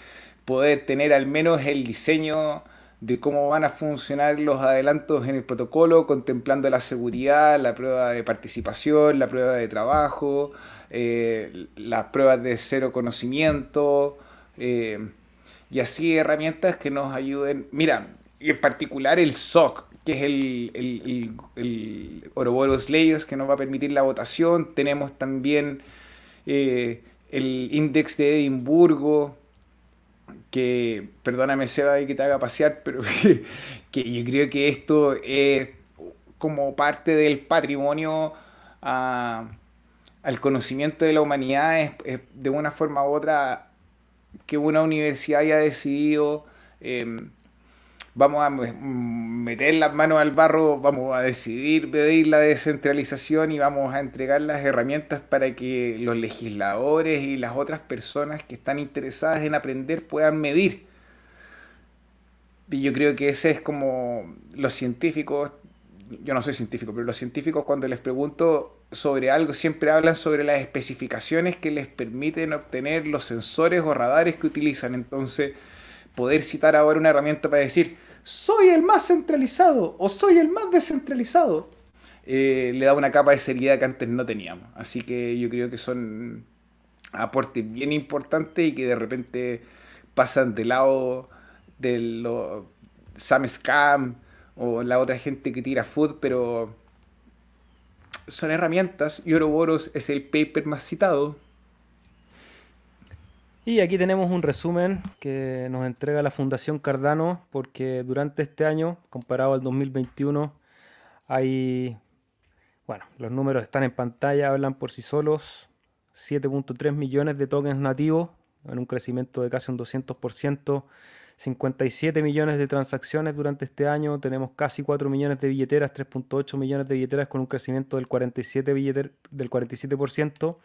poder tener al menos el diseño de cómo van a funcionar los adelantos en el protocolo, contemplando la seguridad, la prueba de participación, la prueba de trabajo, eh, las pruebas de cero conocimiento, eh, y así herramientas que nos ayuden. Mira, y en particular el SOC, que es el, el, Leyes, que nos va a permitir la votación. Tenemos también eh, el Index de Edimburgo, que, perdóname Seba y que te haga pasear, pero que, yo creo que esto es como parte del patrimonio ah, al conocimiento de la humanidad, es, de una forma u otra que una universidad haya decidido em, vamos a meter las manos al barro, vamos a decidir pedir la descentralización y vamos a entregar las herramientas para que los legisladores y las otras personas que están interesadas en aprender puedan medir. Y yo creo que ese es como los científicos, yo no soy científico, pero los científicos cuando les pregunto sobre algo siempre hablan sobre las especificaciones que les permiten obtener los sensores o radares que utilizan. Entonces, poder citar ahora una herramienta para decir, soy el más centralizado o soy el más descentralizado, eh, le da una capa de seriedad que antes no teníamos. Así que yo creo que son aportes bien importantes y que de repente pasan del lado de los Sam Scam o la otra gente que tira food, pero son herramientas. Y Ouroboros es el paper más citado y aquí tenemos un resumen que nos entrega la Fundación Cardano, porque durante este año, comparado al 2021, hay, bueno, los números están en pantalla, hablan por sí solos, 7.3 millones de tokens nativos, en un crecimiento de casi un 200%, 57 millones de transacciones durante este año, tenemos casi 4 millones de billeteras, 3.8 millones de billeteras con un crecimiento del 47%, del 47%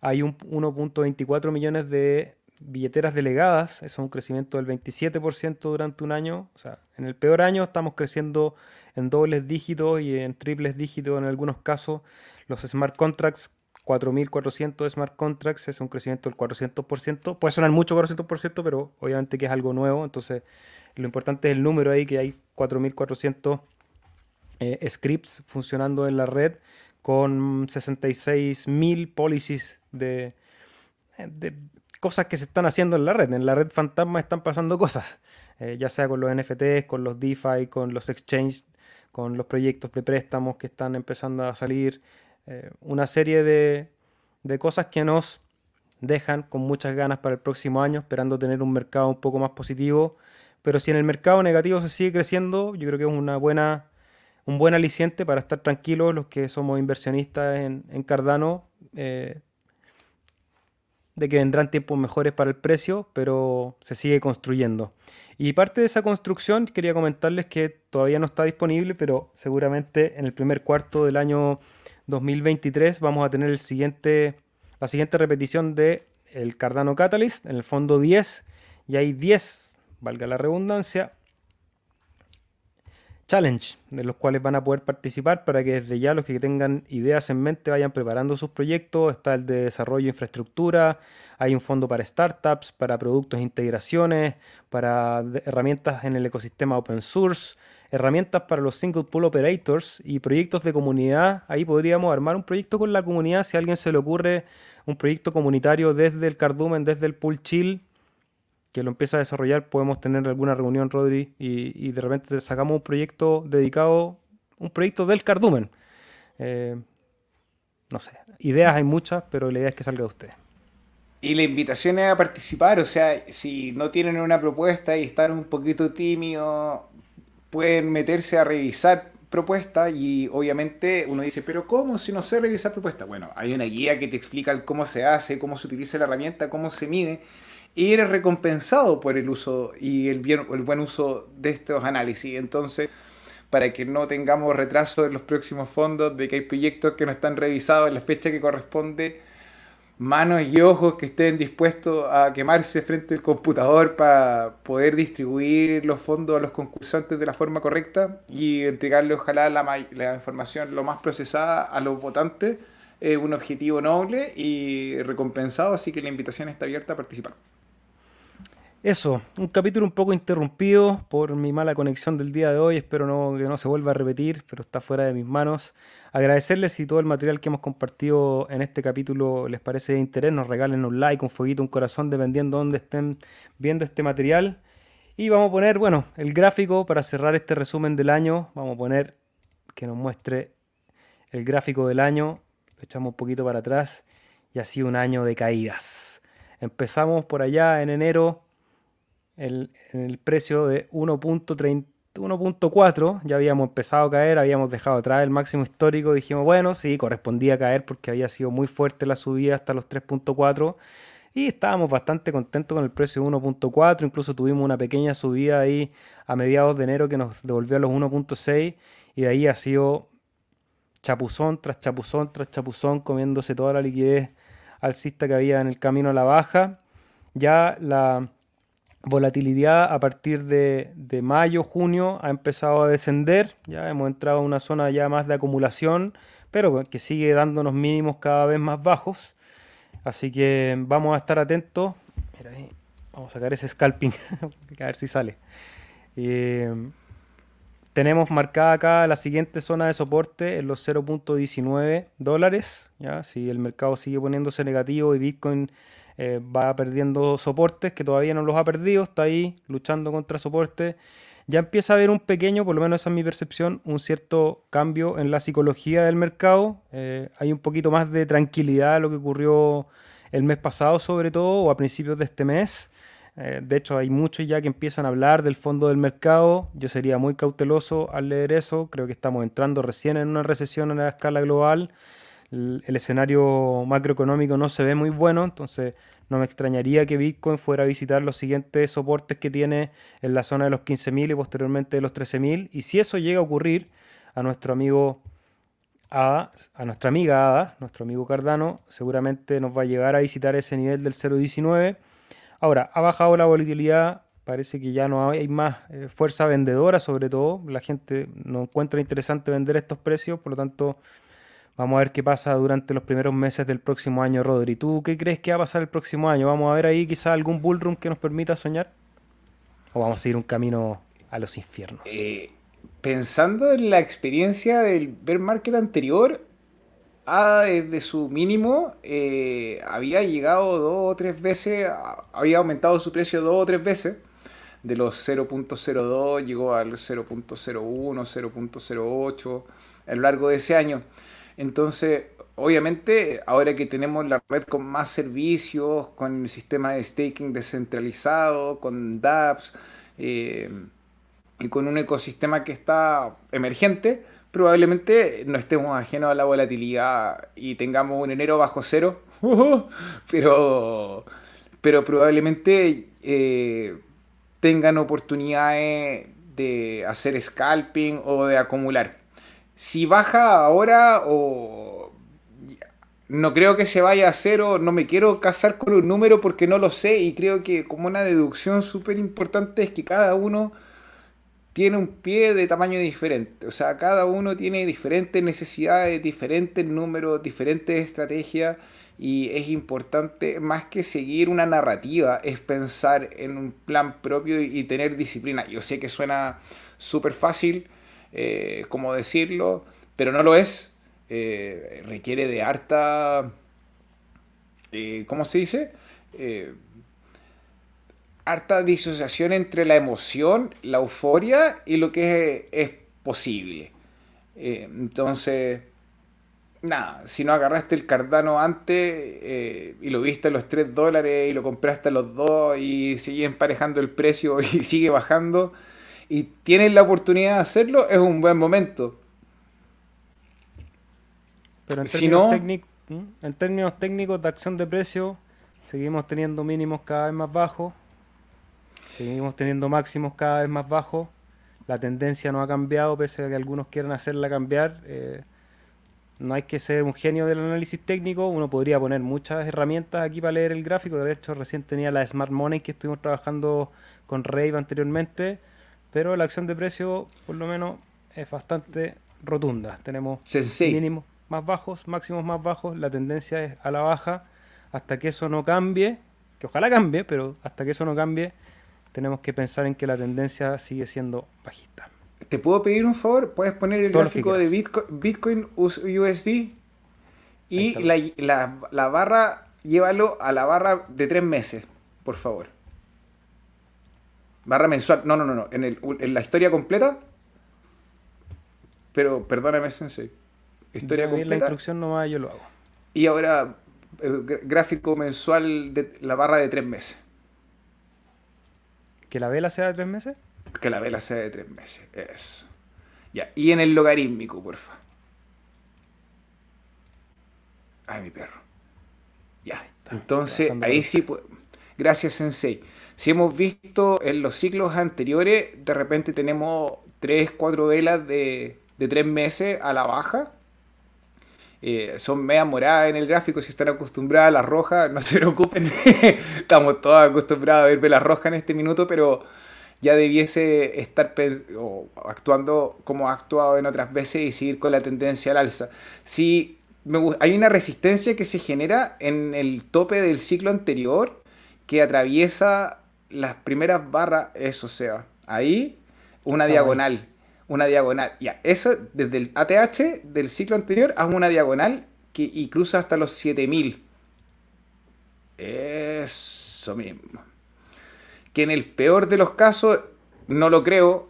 hay 1.24 millones de billeteras delegadas, eso es un crecimiento del 27% durante un año. O sea, en el peor año estamos creciendo en dobles dígitos y en triples dígitos en algunos casos. Los smart contracts, 4.400 smart contracts, es un crecimiento del 400%. Puede sonar mucho 400%, pero obviamente que es algo nuevo. Entonces, lo importante es el número ahí, que hay 4.400 eh, scripts funcionando en la red con 66.000 policies de, de, cosas que se están haciendo en la red. En la red fantasma están pasando cosas, eh, ya sea con los NFTs, con los DeFi, con los exchanges, con los proyectos de préstamos que están empezando a salir. Eh, una serie de, de cosas que nos dejan con muchas ganas para el próximo año, esperando tener un mercado un poco más positivo. Pero si en el mercado negativo se sigue creciendo, yo creo que es una buena un buen aliciente para estar tranquilos los que somos inversionistas en, Cardano, eh, de que vendrán tiempos mejores para el precio, pero se sigue construyendo. Y parte de esa construcción quería comentarles que todavía no está disponible, pero seguramente en el primer cuarto del año 2023 vamos a tener la siguiente repetición de el Cardano Catalyst, en el fondo 10, y hay 10, valga la redundancia, challenge, de los cuales van a poder participar para que desde ya los que tengan ideas en mente vayan preparando sus proyectos. Está el de desarrollo de infraestructura, hay un fondo para startups, para productos e integraciones, para herramientas en el ecosistema open source, herramientas para los single pool operators y proyectos de comunidad. Ahí podríamos armar un proyecto con la comunidad si a alguien se le ocurre un proyecto comunitario desde el Cardumen, desde el Pool Chill que lo empieza a desarrollar, podemos tener alguna reunión, Rodri, y, de repente sacamos un proyecto dedicado, un proyecto del cardumen. Eh, no sé, ideas hay muchas, pero la idea es que salga de usted. Y la invitación es a participar, o sea, si no tienen una propuesta y están un poquito tímidos, pueden meterse a revisar propuestas y obviamente uno dice, pero ¿cómo si no sé revisar propuestas? Bueno, hay una guía que te explica cómo se hace, cómo se utiliza la herramienta, cómo se mide y eres recompensado por el uso y el, bien, el buen uso de estos análisis. Entonces, para que no tengamos retraso en los próximos fondos, de que hay proyectos que no están revisados en la fecha que corresponde, manos y ojos que estén dispuestos a quemarse frente al computador para poder distribuir los fondos a los concursantes de la forma correcta y entregarle ojalá la, la información lo más procesada a los votantes. Es un objetivo noble y recompensado, así que la invitación está abierta a participar. Eso, un capítulo un poco interrumpido por mi mala conexión del día de hoy, espero no, que no se vuelva a repetir, pero está fuera de mis manos. Agradecerles si todo el material que hemos compartido en este capítulo les parece de interés, nos regalen un like, un fueguito, un corazón, dependiendo de dónde estén viendo este material. Y vamos a poner, bueno, el gráfico para cerrar este resumen del año, vamos a poner que nos muestre el gráfico del año, lo echamos un poquito para atrás y ha sido un año de caídas. Empezamos por allá en enero el, precio de 1.4, ya habíamos empezado a caer, habíamos dejado atrás el máximo histórico, dijimos, bueno, sí, correspondía caer porque había sido muy fuerte la subida hasta los 3.4 y estábamos bastante contentos con el precio de 1.4, incluso tuvimos una pequeña subida ahí a mediados de enero que nos devolvió a los 1.6 y de ahí ha sido chapuzón tras chapuzón tras chapuzón comiéndose toda la liquidez alcista que había en el camino a la baja. Ya la volatilidad a partir de, mayo, junio ha empezado a descender, ya hemos entrado a una zona ya más de acumulación, pero que sigue dándonos mínimos cada vez más bajos. Así que vamos a estar atentos. Mira ahí, vamos a sacar ese scalping, a ver si sale. Eh, tenemos marcada acá la siguiente zona de soporte en los 0.19 dólares. ¿ya? Si el mercado sigue poniéndose negativo y Bitcoin eh, va perdiendo soportes, que todavía no los ha perdido, está ahí luchando contra soportes. Ya empieza a haber un pequeño, por lo menos esa es mi percepción, un cierto cambio en la psicología del mercado. Eh, hay un poquito más de tranquilidad lo que ocurrió el mes pasado, sobre todo, o a principios de este mes. Eh, de hecho, hay muchos ya que empiezan a hablar del fondo del mercado. Yo sería muy cauteloso al leer eso. Creo que estamos entrando recién en una recesión a la escala global. El escenario macroeconómico no se ve muy bueno, entonces no me extrañaría que Bitcoin fuera a visitar los siguientes soportes que tiene en la zona de los 15.000 y posteriormente de los 13.000. Y si eso llega a ocurrir, a nuestro amigo Ada, a nuestra amiga Ada, nuestro amigo Cardano, seguramente nos va a llevar a visitar ese nivel del 0.19. Ahora, ha bajado la volatilidad, parece que ya no hay más eh, fuerza vendedora, sobre todo. La gente no encuentra interesante vender estos precios, por lo tanto Vamos a ver qué pasa durante los primeros meses del próximo año, Rodri. ¿Tú qué crees que va a pasar el próximo año? ¿Vamos a ver ahí quizá algún bullroom que nos permita soñar? ¿O vamos a seguir un camino a los infiernos? Eh, pensando en la experiencia del bear market anterior, desde su mínimo eh, había llegado dos o tres veces, había aumentado su precio dos o tres veces. De los 0.02 llegó al 0.01, 0.08 a lo largo de ese año. Entonces, obviamente, ahora que tenemos la red con más servicios, con el sistema de staking descentralizado, con dApps eh, y con un ecosistema que está emergente, probablemente no estemos ajenos a la volatilidad y tengamos un enero bajo cero, pero, pero probablemente eh, tengan oportunidades de hacer scalping o de acumular si baja ahora o no creo que se vaya a cero, no me quiero casar con un número porque no lo sé y creo que como una deducción súper importante es que cada uno tiene un pie de tamaño diferente, o sea, cada uno tiene diferentes necesidades, diferentes números, diferentes estrategias y es importante más que seguir una narrativa, es pensar en un plan propio y tener disciplina. Yo sé que suena súper fácil, eh, cómo decirlo, pero no lo es. Eh, requiere de harta, eh, ¿cómo se dice? harta disociación entre la emoción, la euforia y lo que es, posible. entonces, nada, si no agarraste el Cardano antes y lo viste a los 3 dólares y lo compraste a los 2 y sigue emparejando el precio y sigue bajando, y tienes la oportunidad de hacerlo, es un buen momento. Pero en, términos, técnicos, en términos técnicos de acción de precio, seguimos teniendo mínimos cada vez más bajos, seguimos teniendo máximos cada vez más bajos. La tendencia no ha cambiado, pese a que algunos quieran hacerla cambiar. Eh, no hay que ser un genio del análisis técnico, uno podría poner muchas herramientas aquí para leer el gráfico. De hecho, recién tenía la Smart Money que estuvimos trabajando con Rave anteriormente pero la acción de precio, por lo menos, es bastante rotunda. Tenemos mínimos más bajos, máximos más bajos, la tendencia es a la baja. Hasta que eso no cambie, que ojalá cambie, pero hasta que eso no cambie, tenemos que pensar en que la tendencia sigue siendo bajista. ¿Te puedo pedir un favor? ¿Puedes poner el gráfico de Bitcoin, USD? Y la barra, llévalo a la barra de tres meses, por favor. Barra mensual. No, no, no, no. En, el, en la historia completa. Pero perdóname, Sensei. Historia completa. La instrucción nomás yo lo hago. Y ahora, gráfico mensual de la barra de tres meses. ¿Que la vela sea de tres meses? Que la vela sea de tres meses, eso. Ya, y en el logarítmico, porfa. Ay, mi perro. Ya, entonces ahí sí, pues, gracias Sensei. Si hemos visto en los ciclos anteriores, de repente tenemos tres, cuatro velas de, de tres meses a la baja. Eh, son media moradas en el gráfico, si están acostumbradas a las rojas, no se preocupen. Estamos todos acostumbrados a ver velas rojas en este minuto, pero ya debiese estar actuando como ha actuado en otras veces y seguir con la tendencia al alza. Si hay una resistencia que se genera en el tope del ciclo anterior que atraviesa las primeras barras, eso sea, ahí una diagonal, una diagonal. Ya, eso desde el ATH del ciclo anterior haz una diagonal que, y cruza hasta los 7000. Eso mismo. Que en el peor de los casos, no lo creo,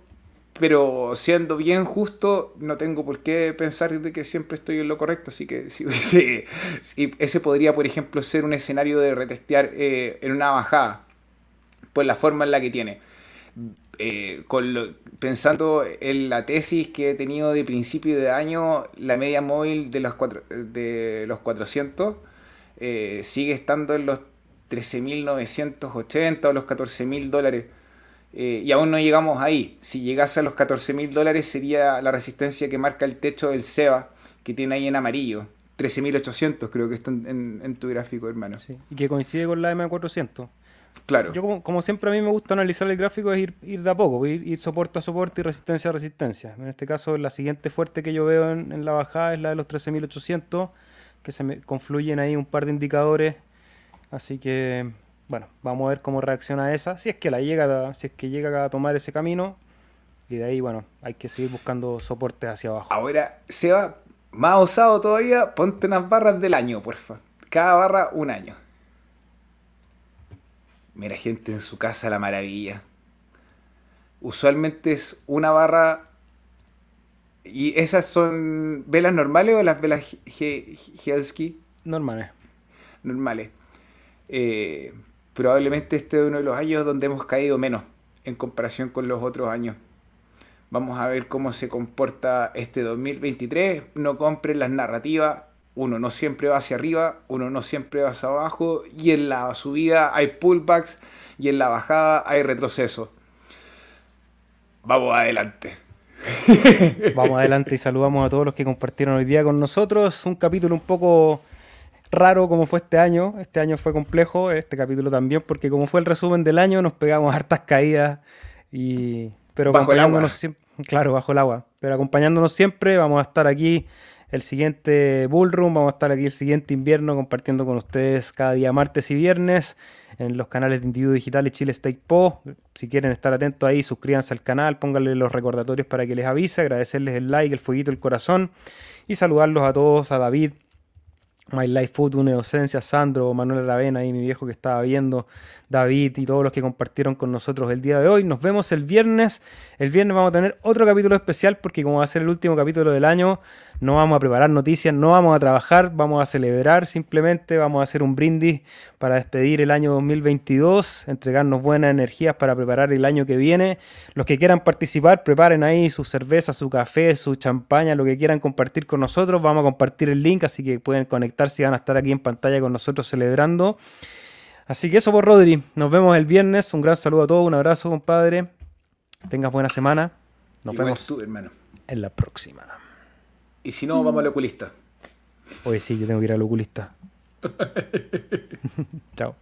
pero siendo bien justo, no tengo por qué pensar de que siempre estoy en lo correcto. Así que si, ese podría, por ejemplo, ser un escenario de retestear eh, en una bajada, pues la forma en la que tiene. Eh, pensando en la tesis que he tenido de principio de año, la media móvil de los, cuatro, de los 400 eh, sigue estando en los 13.980 o los 14.000 dólares. Eh, y aún no llegamos ahí. Si llegase a los 14.000 dólares sería la resistencia que marca el techo del SEBA, que tiene ahí en amarillo. 13.800 creo que está en, tu gráfico, hermano. Y que coincide con la M400. Claro. Yo como, siempre a mí me gusta analizar el gráfico es ir, ir de a poco, ir, soporte a soporte y resistencia a resistencia. En este caso la siguiente fuerte que yo veo en, la bajada es la de los 13.800, que se me confluyen ahí un par de indicadores. Así que, bueno, vamos a ver cómo reacciona esa. Si es que la llega, si es que llega a tomar ese camino. Y de ahí, bueno, hay que seguir buscando soporte hacia abajo. Ahora, se va más osado todavía, ponte unas barras del año, porfa. Cada barra un año. Mira, gente en su casa, la maravilla. Usualmente es una barra. ¿Y esas son velas normales o las velas Helsky? Normales. Normales. Eh, probablemente este es uno de los años donde hemos caído menos en comparación con los otros años. Vamos a ver cómo se comporta este 2023. No compren las narrativas uno no siempre va hacia arriba, uno no siempre va hacia abajo, y en la subida hay pullbacks y en la bajada hay retroceso. Vamos adelante. Vamos adelante y saludamos a todos los que compartieron hoy día con nosotros. Un capítulo un poco raro como fue este año. Este año fue complejo, este capítulo también, porque como fue el resumen del año, nos pegamos hartas caídas y pero bajo el agua. claro, bajo el agua. Pero acompañándonos siempre, vamos a estar aquí el siguiente Bullroom. Vamos a estar aquí el siguiente invierno compartiendo con ustedes cada día martes y viernes en los canales de Individuo Digital y Chile State Po. Si quieren estar atentos ahí, suscríbanse al canal, pónganle los recordatorios para que les avise, agradecerles el like, el fueguito, el corazón y saludarlos a todos, a David, My Life Food, una docencia, Sandro, Manuel Ravena y mi viejo que estaba viendo, David y todos los que compartieron con nosotros el día de hoy. Nos vemos el viernes. El viernes vamos a tener otro capítulo especial porque como va a ser el último capítulo del año, no vamos a preparar noticias, no vamos a trabajar, vamos a celebrar simplemente, vamos a hacer un brindis para despedir el año 2022, entregarnos buenas energías para preparar el año que viene. Los que quieran participar, preparen ahí su cerveza, su café, su champaña, lo que quieran compartir con nosotros. Vamos a compartir el link, así que pueden conectarse y van a estar aquí en pantalla con nosotros celebrando. Así que eso por Rodri, nos vemos el viernes. Un gran saludo a todos, un abrazo, compadre. Tengas buena semana. Nos vemos en la próxima. Y si no, vamos al oculista. Hoy sí, yo tengo que ir al oculista. Chao.